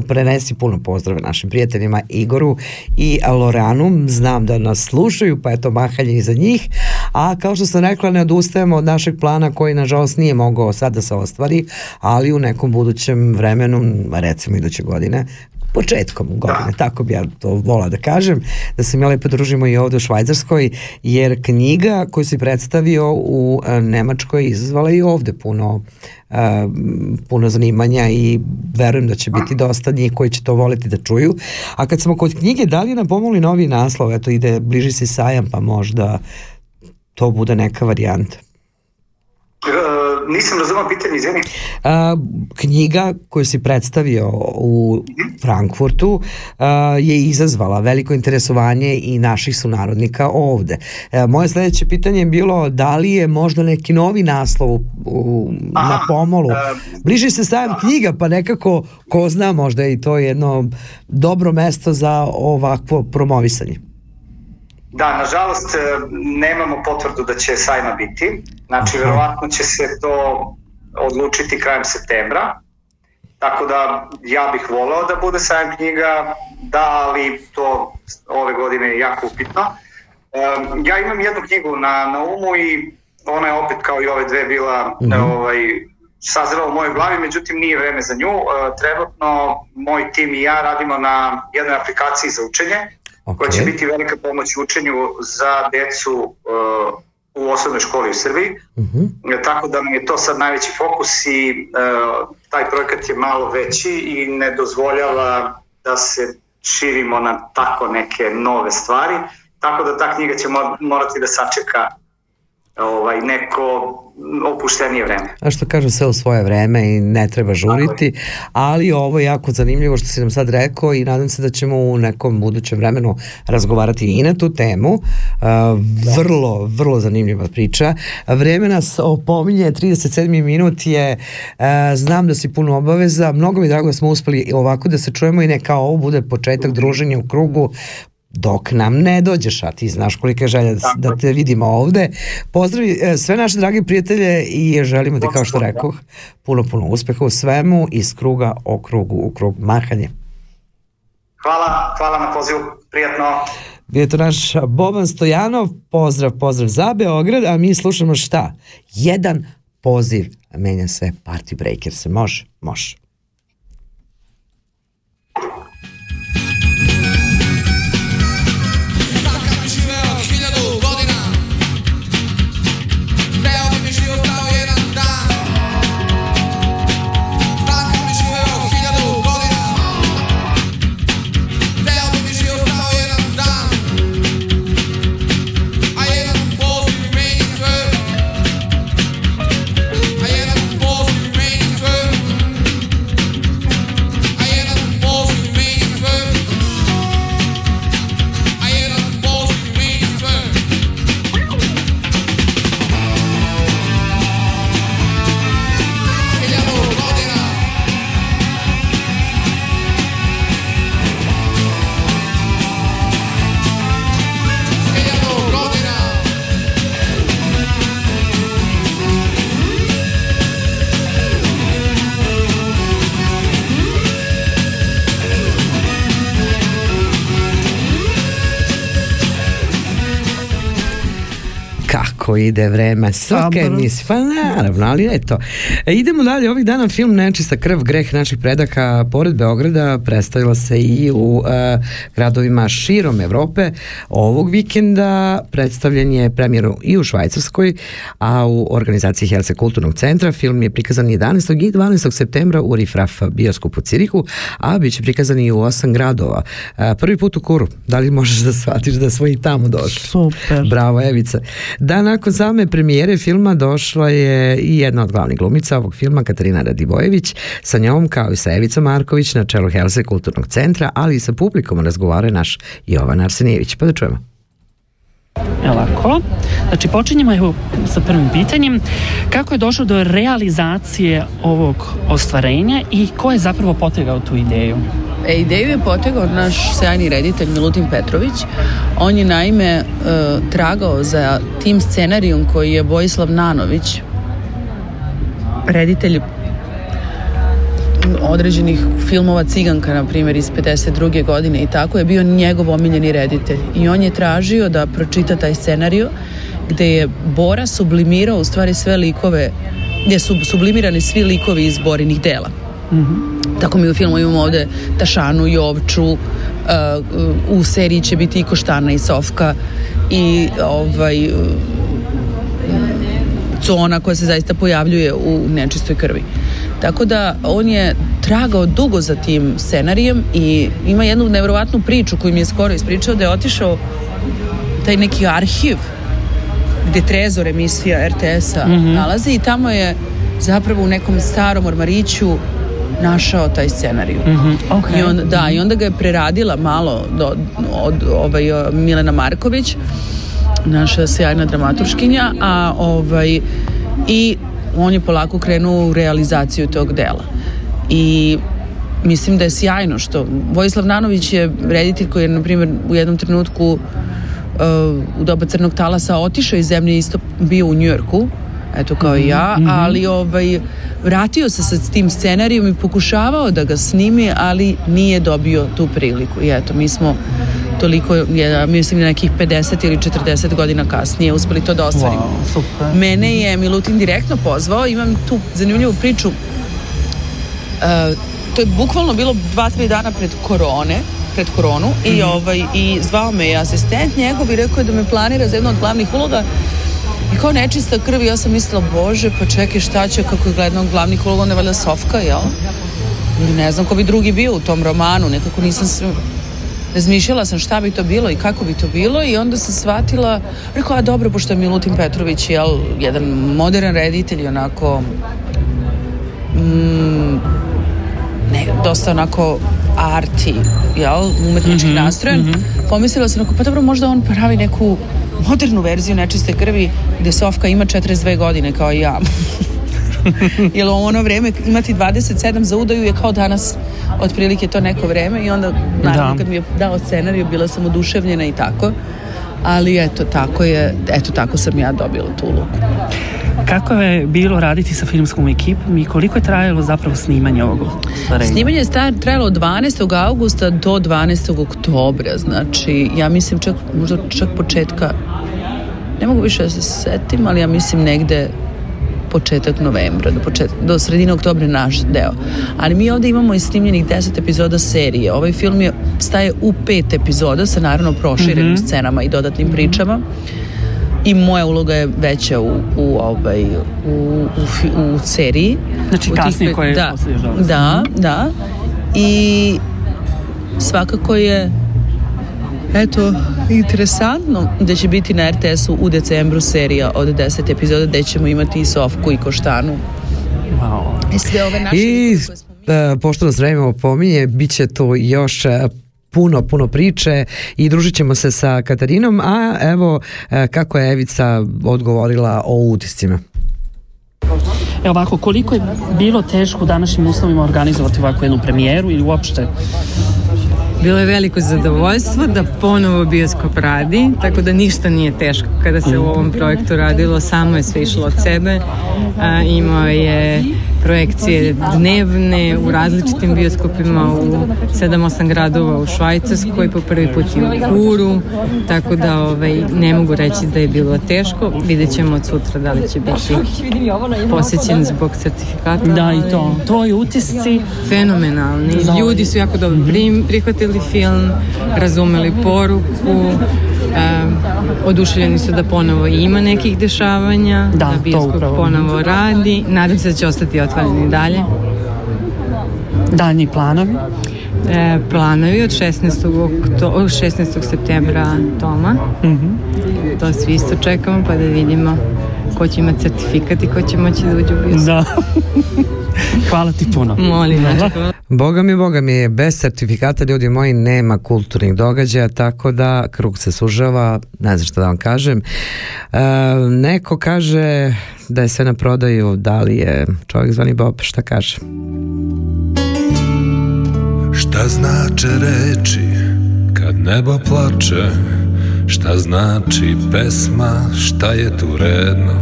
prenesi puno pozdrave našim prijateljima Igoru i Loranu. Znam da nas slušaju, pa eto mahanje i za njih. A kao što sam rekla, ne odustajemo od našeg plana koji nažalost nije mogao sad da se ostvari, ali u nekom budućem vremenu, recimo iduće godine, početkom godine, da. tako bi ja to volao da kažem, da se mi lepo družimo i ovde u Švajcarskoj, jer knjiga koju si predstavio u e, Nemačkoj izazvala i ovde puno uh, puno zanimanja i verujem da će biti dosta njih koji će to voliti da čuju. A kad smo kod knjige, da li nam pomoli novi naslov? Eto ide, bliži se sajam, pa možda to bude neka varijanta nisam razumao pitanje, izvini. A, knjiga koju si predstavio u Frankfurtu a, je izazvala veliko interesovanje i naših sunarodnika ovde. A, e, moje sledeće pitanje je bilo da li je možda neki novi naslov u, u, Aha, na pomolu. A, Bliži se sajam knjiga, pa nekako ko zna možda je i to jedno dobro mesto za ovakvo promovisanje. Da, nažalost e, nemamo potvrdu da će sajma biti. Znači, verovatno će se to odlučiti krajem septembra. Tako da ja bih voleo da bude sajam knjiga, da, ali to ove godine je jako upitno. Um, ja imam jednu knjigu na, na umu i ona je opet kao i ove dve bila mm -hmm. ovaj, sazrela u mojoj glavi, međutim nije vreme za nju. Uh, trenutno moj tim i ja radimo na jednoj aplikaciji za učenje okay. koja će biti velika pomoć u učenju za decu uh, u osnovnoj školi u Srbiji. Uh mhm. -huh. Tako da nam je to sad najveći fokus i uh, taj projekat je malo veći i ne dozvoljava da se širimo na tako neke nove stvari. Tako da ta knjiga će morati da sačeka ovaj, neko opuštenije vreme. A što kažu sve u svoje vreme i ne treba žuriti, ali ovo je jako zanimljivo što si nam sad rekao i nadam se da ćemo u nekom budućem vremenu razgovarati i na tu temu. Uh, vrlo, vrlo zanimljiva priča. Vreme nas opominje, 37. minut je, uh, znam da si puno obaveza, mnogo mi drago da smo uspeli ovako da se čujemo i neka ovo bude početak druženja u krugu dok nam ne dođeš, a ti znaš kolika je želja da, da te vidimo ovde. Pozdravi e, sve naše dragi prijatelje i želimo ti, kao što rekao, puno, puno uspeha u svemu iz kruga o krugu u krug mahanje. Hvala, hvala na pozivu, prijatno. Bio to naš Boban Stojanov, pozdrav, pozdrav za Beograd, a mi slušamo šta? Jedan poziv menja sve Party Breakers. Može? Može. Kako ide vreme, svaka emisija, pa naravno, ali eto. E, idemo dalje, ovih dana film Nečista krv, greh naših predaka pored Beograda predstavila se i u uh, gradovima širom Evrope. Ovog vikenda predstavljen je premijeru i u Švajcarskoj, a u organizaciji Helse kulturnog centra film je prikazan 11. i 12. septembra u Rifraf bioskopu Cirihu, a bit će prikazan i u osam gradova. Uh, prvi put u Kuru, da li možeš da shvatiš da smo i tamo došli? Super. Bravo, Evica. Da, nakon same premijere filma došla je i jedna od glavnih glumica ovog filma, Katarina Radivojević. Sa njom, kao i sa Evicom Marković, na čelu Helse kulturnog centra, ali i sa publikom razgovara naš Jovan Arsenijević. Pa da čujemo. Evo ovako, znači počinjemo evo sa prvim pitanjem. Kako je došlo do realizacije ovog ostvarenja i ko je zapravo potegao tu ideju? E, ideju je potegao naš sjajni reditelj Milutin Petrović. On je naime uh, tragao za tim scenarijom koji je Vojislav Nanović, reditelj određenih filmova Ciganka, na primjer, iz 52. godine i tako je bio njegov omiljeni reditelj. I on je tražio da pročita taj scenario gde je Bora sublimirao u stvari sve likove, gdje su sublimirani svi likovi iz Borinih dela. Mm -hmm. Tako mi u filmu imamo ovde Tašanu, Jovču, uh, u seriji će biti i Koštana i Sofka i ovaj, Cona koja se zaista pojavljuje u nečistoj krvi. Tako da on je tragao dugo za tim scenarijem i ima jednu nevjerovatnu priču koju mi je skoro ispričao da je otišao taj neki arhiv gde Trezor emisija RTS-a mm -hmm. nalazi i tamo je zapravo u nekom starom ormariću našao taj scenariju. Mm -hmm. okay. I on, da, i onda ga je preradila malo do, od ovaj, Milena Marković, naša sjajna dramaturškinja, a ovaj, i on je polako krenuo u realizaciju tog dela. I mislim da je sjajno što Vojislav Nanović je reditelj koji je na primjer u jednom trenutku uh, u doba crnog talasa otišao iz zemlje isto bio u Njujorku eto kao i ja, mm -hmm. ali ovaj, vratio se sa tim scenarijom i pokušavao da ga snimi, ali nije dobio tu priliku. I eto, mi smo toliko, ja mislim nekih 50 ili 40 godina kasnije uspeli to da ostvarimo. Wow, super. Mene je Milutin direktno pozvao, imam tu zanimljivu priču. Uh, to je bukvalno bilo dva, tri dana pred korone, pred koronu mm -hmm. i, mhm. ovaj, i zvao me je asistent njegov i rekao je da me planira za jednu od glavnih uloga I kao nečista krv, ja sam mislila, bože, pa čekaj šta će, kako je gledano glavnih uloga, onda valjda Sofka, jel? Ne znam ko bi drugi bio u tom romanu, nekako nisam se... Razmišljala sam šta bi to bilo i kako bi to bilo i onda sam shvatila, rekao, a dobro, pošto je Milutin Petrović, jel, jedan modern reditelj, onako, mm, ne, dosta onako arti, jel, umetnički mm -hmm, nastrojen, mm -hmm. pomislila sam, pa dobro, možda on pravi neku modernu verziju nečiste krvi gde Sofka ima 42 godine kao i ja. Jer u ono vreme imati 27 za udaju je kao danas otprilike to neko vreme i onda naravno da. kad mi je dao scenariju bila sam oduševljena i tako ali eto tako je eto tako sam ja dobila tu ulogu Kako je bilo raditi sa filmskom ekipom i koliko je trajalo zapravo snimanje ovog stvarenja? Snimanje je trajalo od 12. augusta do 12. oktobra, znači ja mislim čak, možda čak početka, ne mogu više da se setim, ali ja mislim negde početak novembra, do, počet, do sredine oktobra naš deo. Ali mi ovde imamo i snimljenih 10 epizoda serije. Ovaj film je, staje u pet epizoda sa naravno proširenim mm -hmm. scenama i dodatnim pričama. Mm -hmm i moja uloga je veća u, u, ovaj, u, u, u seriji. Znači kasnije koje da, da, da. I svakako je eto, interesantno da će biti na RTS-u u decembru serija od 10 epizoda gde ćemo imati i Sofku i Koštanu. Wow. I sve ove naše I, uh, pošto nas vreme opominje, bit će to još puno, puno priče i družit ćemo se sa Katarinom, a evo e, kako je Evica odgovorila o utiscima. Evo ovako, koliko je bilo teško u današnjim uslovima organizovati ovakvu jednu premijeru ili uopšte Bilo je veliko zadovoljstvo da ponovo bioskop radi, tako da ništa nije teško kada se u ovom projektu radilo, samo je sve išlo od sebe. A, imao je projekcije dnevne u različitim bioskopima u 7-8 gradova u Švajcarskoj, po prvi put i u Kuru, tako da ovaj, ne mogu reći da je bilo teško. Vidjet ćemo od sutra da li će biti posjećen zbog certifikata. Da, i to. Tvoji utisci? Fenomenalni. Ljudi su jako dobro prihvatili film, razumeli poruku, Um, oduševljeni su da ponovo ima nekih dešavanja, da, da bioskop ponovo radi. Nadam se da će ostati otvoreni dalje. Danji planovi? E, planovi od 16. Okto, 16. septembra Toma. Mm -hmm. To svi isto čekamo pa da vidimo ko će imati certifikat i ko će moći da uđe u bioskop. Da. Hvala ti puno. Molim. Boga mi, Boga mi, bez sertifikata ljudi moji nema kulturnih događaja, tako da krug se sužava, ne znam šta da vam kažem. E, neko kaže da je sve na prodaju, da li je čovjek zvani Bob, šta kaže? Šta Šta znače reči kad nebo plače Šta znači pesma, šta je tu redno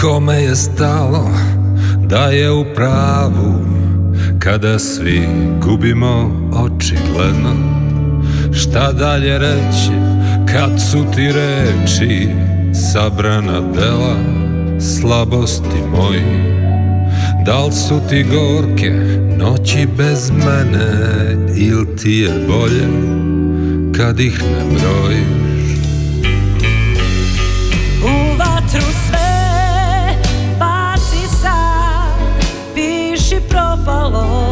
Kome je stalo da je u pravu Kada svi gubimo očigledno. Šta dalje reći kad su ti reči Sabrana dela slabosti moji? Da li su ti gorke noći bez mene Il ti je bolje kad ih ne brojiš follow.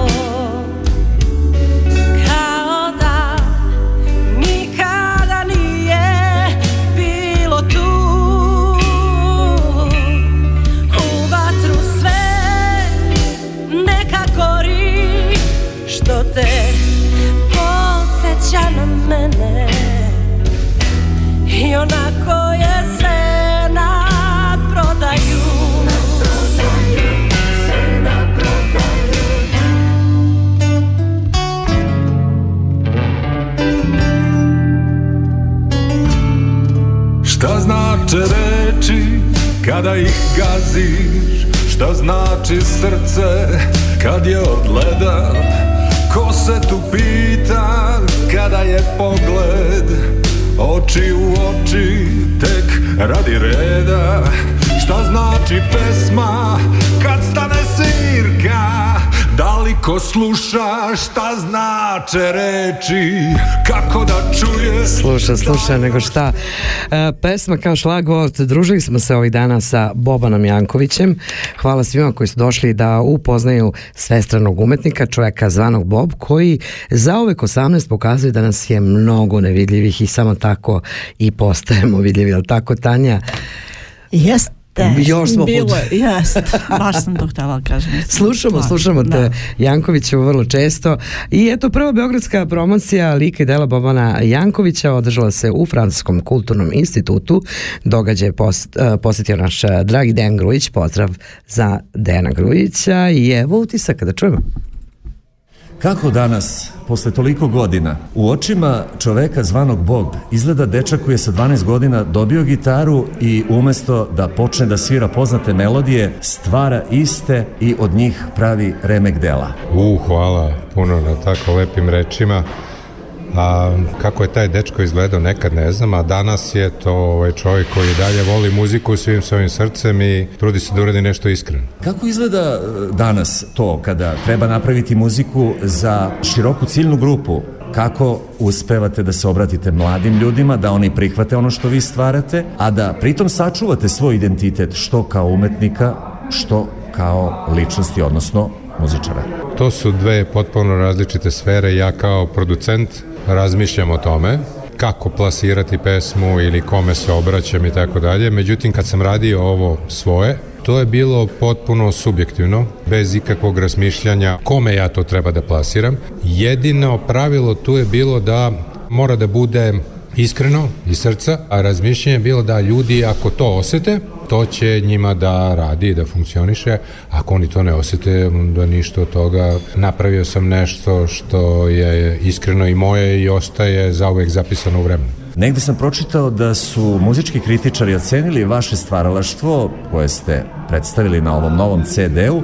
Znače reči kada ih gaziš Šta znači srce kad je od leda Ko se tu pita kada je pogled? Oči u oči tek radi reda. Šta znači pesma kad stane svirka Da li ko sluša šta znače reči Kako da čuje Sluša, sluša, nego šta. E, pesma kao šlagvort, družili smo se ovih dana sa Bobanom Jankovićem. Hvala svima koji su došli da upoznaju svestranog umetnika, čovjeka zvanog Bob, koji za uvek 18 pokazuje da nas je mnogo nevidljivih i samo tako i postajemo vidljivi. Jel tako, Tanja? Jeste. Još smo Bilo je, jest. Baš sam to htjela kažem. Slušamo, slušamo te Da. Jankovićevu vrlo često. I eto, prva beogradska promocija lika i dela Bobana Jankovića održala se u Francuskom kulturnom institutu. Događaj je post, eh, posjetio naš eh, dragi Dejan Grujić. Pozdrav za Dejana Grujića. I evo utisak kada čujemo. Kako danas, posle toliko godina, u očima čoveka zvanog Bob izgleda dečak koji je sa 12 godina dobio gitaru i umesto da počne da svira poznate melodije, stvara iste i od njih pravi remek dela. U, hvala puno na tako lepim rečima. A, kako je taj dečko izgledao nekad ne znam, a danas je to ovaj čovjek koji dalje voli muziku svim svojim srcem i trudi se da uradi nešto iskreno. Kako izgleda e, danas to kada treba napraviti muziku za široku ciljnu grupu? Kako uspevate da se obratite mladim ljudima, da oni prihvate ono što vi stvarate, a da pritom sačuvate svoj identitet što kao umetnika, što kao ličnosti, odnosno muzičara? To su dve potpuno različite sfere. Ja kao producent razmišljam o tome kako plasirati pesmu ili kome se obraćam i tako dalje. Međutim, kad sam radio ovo svoje, to je bilo potpuno subjektivno, bez ikakvog razmišljanja kome ja to treba da plasiram. Jedino pravilo tu je bilo da mora da bude iskreno iz srca, a razmišljanje je bilo da ljudi ako to osete, to će njima da radi i da funkcioniše. Ako oni to ne osete, onda ništa od toga. Napravio sam nešto što je iskreno i moje i ostaje zauvek zapisano u vremenu. Negde sam pročitao da su muzički kritičari ocenili vaše stvaralaštvo koje ste predstavili na ovom novom CD-u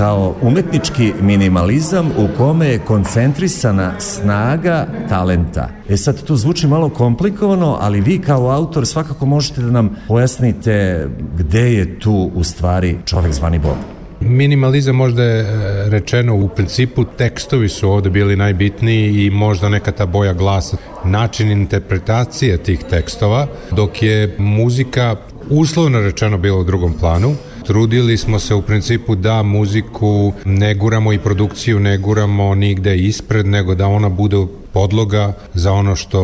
kao umetnički minimalizam u kome je koncentrisana snaga talenta. E sad, to zvuči malo komplikovano, ali vi kao autor svakako možete da nam pojasnite gde je tu u stvari čovek zvani Bob. Minimalizam možda je e, rečeno u principu tekstovi su ovde bili najbitniji i možda neka ta boja glasa, način interpretacije tih tekstova, dok je muzika uslovno rečeno bila u drugom planu. Trudili smo se u principu da muziku ne guramo i produkciju ne guramo nigde ispred, nego da ona bude podloga za ono što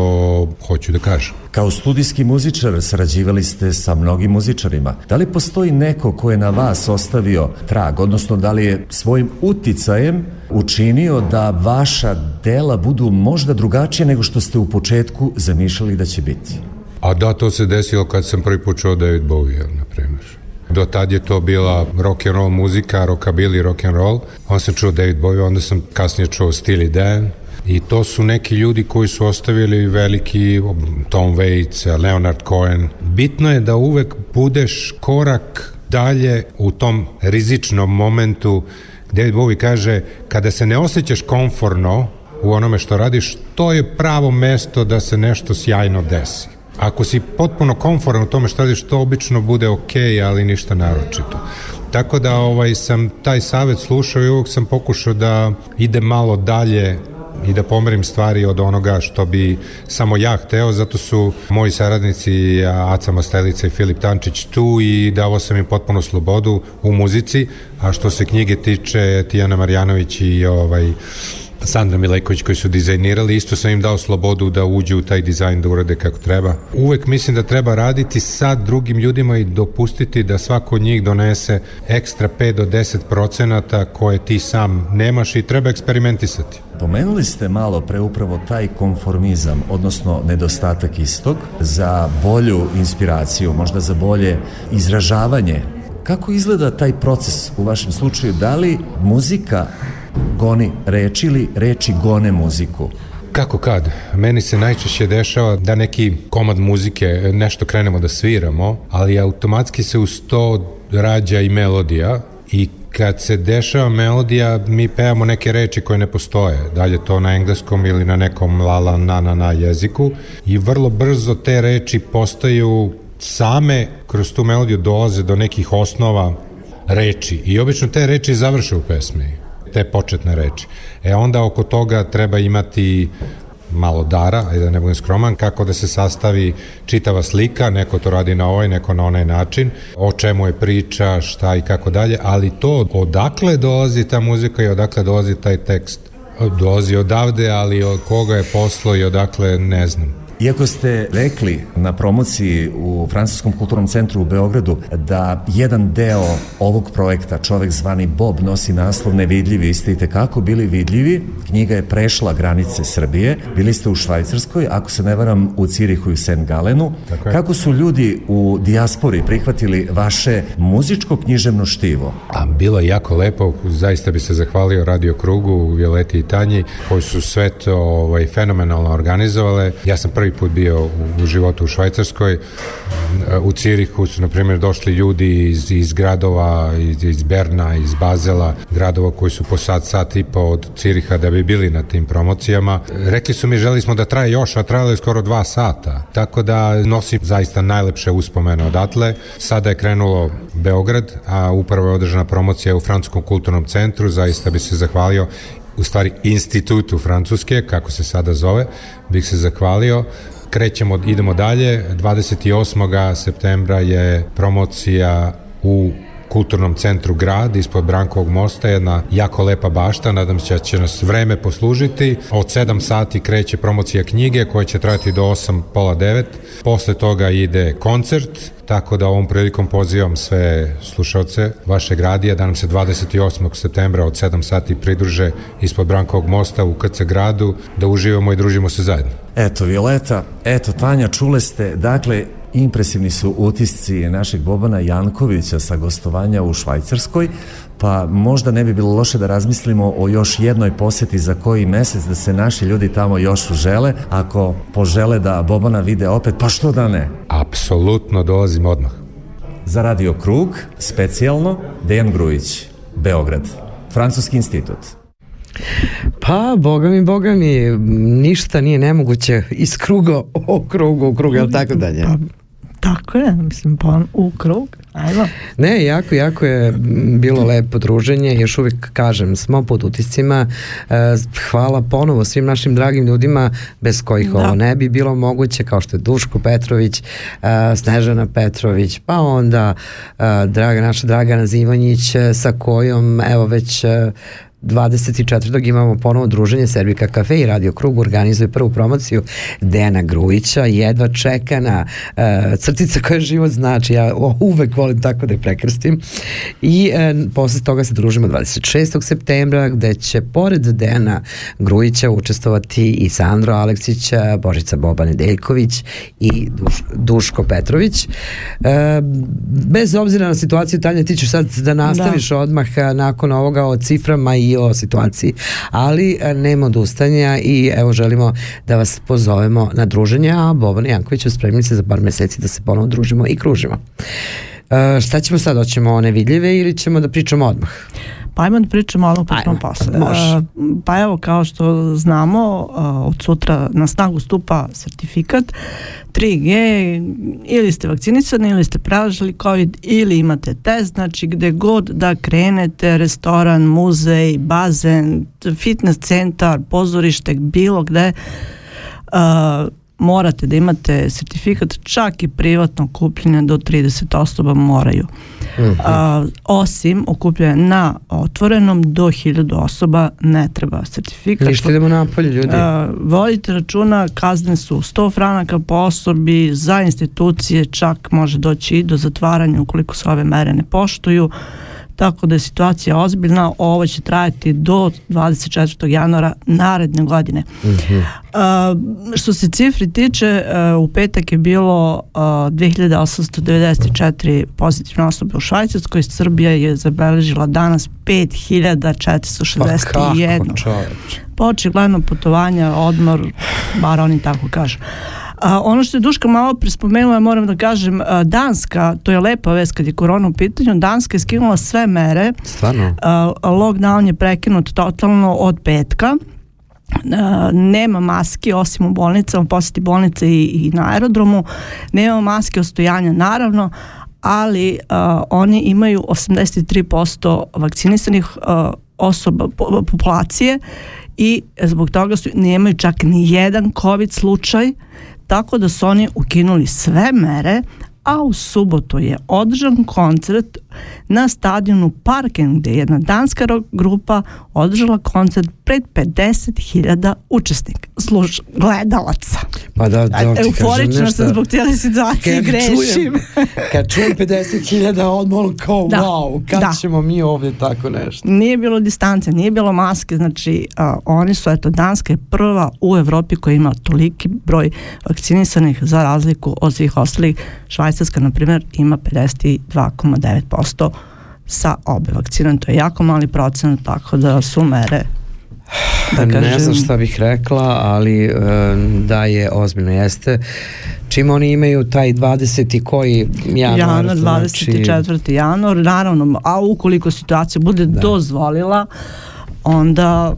hoću da kažem. Kao studijski muzičar sarađivali ste sa mnogim muzičarima. Da li postoji neko ko je na vas ostavio trag, odnosno da li je svojim uticajem učinio da vaša dela budu možda drugačije nego što ste u početku zamišljali da će biti? A da, to se desilo kad sam prvi put čuo David Bowie, na primjer. Do tad je to bila rock and roll muzika, rockabilly rock and roll. Onda sam čuo David Bowie, onda sam kasnije čuo Steely Dan I to su neki ljudi koji su ostavili veliki Tom Waits, Leonard Cohen. Bitno je da uvek budeš korak dalje u tom rizičnom momentu David Bowie kaže kada se ne osjećaš konforno u onome što radiš, to je pravo mesto da se nešto sjajno desi. Ako si potpuno konforan u tome što radiš, to obično bude ok, ali ništa naročito. Tako da ovaj sam taj savet slušao i uvijek sam pokušao da ide malo dalje i da pomerim stvari od onoga što bi samo ja hteo, zato su moji saradnici Aca Mastelica i Filip Tančić tu i davo sam im potpuno slobodu u muzici, a što se knjige tiče Tijana Marjanović i ovaj Sandra Milejković koji su dizajnirali, isto sam im dao slobodu da uđu u taj dizajn da urade kako treba. Uvek mislim da treba raditi sa drugim ljudima i dopustiti da svako od njih donese ekstra 5 do 10 procenata koje ti sam nemaš i treba eksperimentisati. Pomenuli ste malo pre upravo taj konformizam, odnosno nedostatak istog, za bolju inspiraciju, možda za bolje izražavanje. Kako izgleda taj proces u vašem slučaju? Da li muzika goni reči ili reči gone muziku? Kako kad? Meni se najčešće dešava da neki komad muzike, nešto krenemo da sviramo, ali automatski se uz to rađa i melodija i kad se dešava melodija, mi pevamo neke reči koje ne postoje, dalje to na engleskom ili na nekom la la na na na jeziku i vrlo brzo te reči postaju same kroz tu melodiju dolaze do nekih osnova reči i obično te reči završe u pesmi te početne reči. E onda oko toga treba imati malo dara, ajde da ne budem skroman, kako da se sastavi čitava slika, neko to radi na ovaj, neko na onaj način, o čemu je priča, šta i kako dalje, ali to odakle dolazi ta muzika i odakle dolazi taj tekst, dolazi odavde, ali od koga je poslo i odakle ne znam. Iako ste rekli na promociji u Francuskom kulturnom centru u Beogradu da jedan deo ovog projekta, čovek zvani Bob, nosi naslov Nevidljivi, ste i tekako bili vidljivi, knjiga je prešla granice Srbije, bili ste u Švajcarskoj, ako se ne varam u Cirihu i St. Galenu. Kako su ljudi u dijaspori prihvatili vaše muzičko-književno štivo? A bilo je jako lepo, zaista bi se zahvalio Radio Krugu, Violeti i Tanji, koji su sve to ovaj, fenomenalno organizovale. Ja sam prvi prvi put bio u, u životu u Švajcarskoj. U Cirihu su, na primjer, došli ljudi iz, iz gradova, iz, iz Berna, iz Bazela, gradova koji su po sat, sat i po od Ciriha da bi bili na tim promocijama. Rekli su mi, želi smo da traje još, a trajalo je skoro dva sata. Tako da nosim zaista najlepše uspomene odatle. Sada je krenulo Beograd, a upravo je održana promocija u Francuskom kulturnom centru. Zaista bi se zahvalio u stvari institutu Francuske, kako se sada zove, bih se zahvalio. Krećemo, idemo dalje. 28. septembra je promocija u kulturnom centru grad ispod Brankovog mosta, jedna jako lepa bašta, nadam se da će nas vreme poslužiti. Od 7 sati kreće promocija knjige koja će trajati do 8, pola 9. Posle toga ide koncert, tako da ovom prilikom pozivam sve slušalce vašeg radija da nam se 28. septembra od 7 sati pridruže ispod Brankovog mosta u KC gradu, da uživamo i družimo se zajedno. Eto Violeta, eto Tanja, čule ste, dakle Impresivni su utisci našeg Bobana Jankovića sa gostovanja u Švajcarskoj, pa možda ne bi bilo loše da razmislimo o još jednoj poseti za koji mesec da se naši ljudi tamo još žele, ako požele da Bobana vide opet, pa što da ne? Apsolutno dolazim odmah. Za Radio Krug, specijalno, Dejan Grujić, Beograd, Francuski institut. Pa, boga mi, boga mi, ništa nije nemoguće iz kruga o krugu, u krug, jel tako dalje? Pa, tako je, mislim, pa u krug, ajmo. Ne, jako, jako je bilo lepo druženje, još uvijek kažem, smo pod utiscima, e, hvala ponovo svim našim dragim ljudima bez kojih da. ovo ne bi bilo moguće, kao što je Duško Petrović, e, Snežana Petrović, pa onda e, draga, naša Dragana Zivanjić, sa kojom, evo već 24. imamo ponovo druženje Servika Kafe i Radio Krug organizuje prvu promociju Dejana Grujića, jedva čekana uh, crtica koja život znači, ja uvek volim tako da je prekrstim i uh, posle toga se družimo 26. septembra gde će pored Dejana Grujića učestvovati i Sandro Aleksić, Božica Boba Nedeljković i Duš, Duško Petrović. Uh, bez obzira na situaciju, Tanja, ti ćeš sad da nastaviš da. odmah nakon ovoga o ciframa i i o situaciji, ali e, nema odustanja i evo želimo da vas pozovemo na druženje, a Boban Janković spremni se za par meseci da se ponovo družimo i kružimo. E, šta ćemo sad, hoćemo one vidljive ili ćemo da pričamo odmah? Pa ajmo da pričamo odmah pa ćemo posle. može. Uh, Pa evo, kao što znamo, uh, od sutra na snagu stupa sertifikat 3G, ili ste vakcinisani, ili ste prelažili COVID, ili imate test, znači gde god da krenete, restoran, muzej, bazen, fitness centar, pozorište, bilo gde, uh, morate da imate sertifikat, čak i privatno kupljenje do 30 osoba moraju. A, osim okupljanja na otvorenom do 1000 osoba ne treba sertifikat. Ništa idemo napolje, ljudi. A, vodite računa, kazne su 100 franaka po osobi, za institucije čak može doći i do zatvaranja ukoliko se ove mere ne poštuju. Tako da je situacija ozbiljna, ovo će trajati do 24. januara naredne godine. A, što se cifri tiče, a, u petak je bilo a, 2894 pozitivne osobe u Švajcarskoj, Srbija je zabeležila danas 5461. Pa kako, čoveče? Pa očigledno putovanja, odmor, bar oni tako kažu. A, ono što je Duška malo prispomenula, moram da kažem, a, Danska, to je lepa vest kad je korona u pitanju, Danska je skinula sve mere, Stvarno? a, lockdown je prekinut totalno od petka, a, nema maski osim u bolnicama, posjeti bolnice i, i na aerodromu, nema maske ostojanja naravno, ali a, oni imaju 83% vakcinisanih a, osoba, po- populacije i zbog toga su, nemaju čak ni jedan COVID slučaj, tako da su oni ukinuli sve mere, a u subotu je održan koncert na stadionu Parken gde je jedna danska grupa održala koncert pred 50.000 učesnika, služ, gledalaca. Pa da, da, ti Euforična nešto. sam zbog cijele situacije, Kad grešim. čujem, kad čujem 50.000 odmah kao Da, wow, kad da. ćemo mi ovdje tako nešto? Nije bilo distance, nije bilo maske, znači a, oni su, eto, Danska je prva u Evropi koja ima toliki broj vakcinisanih za razliku od svih ostalih. Švajcarska, na primjer, ima 52,9% sa obe vakcine, to je jako mali procent, tako da su mere da ne kažem- znam šta bih rekla, ali e, da je ozbiljno jeste. Čim oni imaju taj 20. koji januar, januar, znači, 24. januar, naravno, a ukoliko situacija bude dozvolila, onda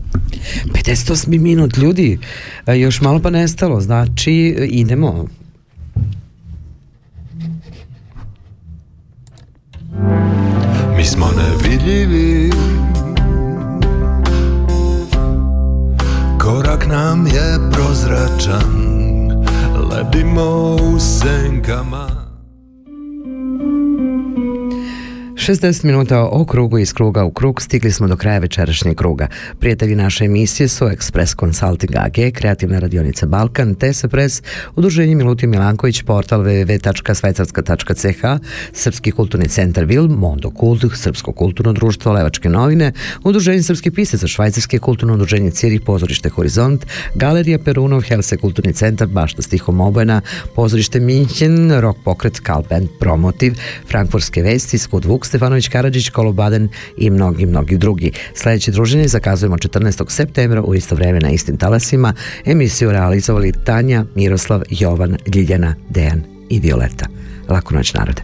58 minut ljudi, e, još malo pa nestalo, znači idemo. Mi smo nevidljivi Zhejiang, la dimo sen kaman. 60 minuta o krugu iz kruga u krug stigli smo do kraja večerašnjeg kruga. Prijatelji naše emisije su Express Consulting AG, Kreativna radionica Balkan, TS Press, Udruženje Milutin Milanković, portal www.svajcarska.ch, Srpski kulturni centar Vil, Mondo Kult, Srpsko kulturno društvo, Levačke novine, Udruženje Srpskih pisaca, Švajcarske kulturno udruženje Cirih, Pozorište Horizont, Galerija Perunov, Helse kulturni centar, Bašta stihom obojena, Pozorište Minchen, Rock pokret, Kalband, Promotiv, Frankfurtske vesti, Skud Vuk, Stefanović Karadžić, Kolobaden i mnogi, mnogi drugi. Sljedeće druženje zakazujemo 14. septembra u isto vreme na istim talasima. Emisiju realizovali Tanja, Miroslav, Jovan, Ljiljana, Dejan i Violeta. Laku noć narode.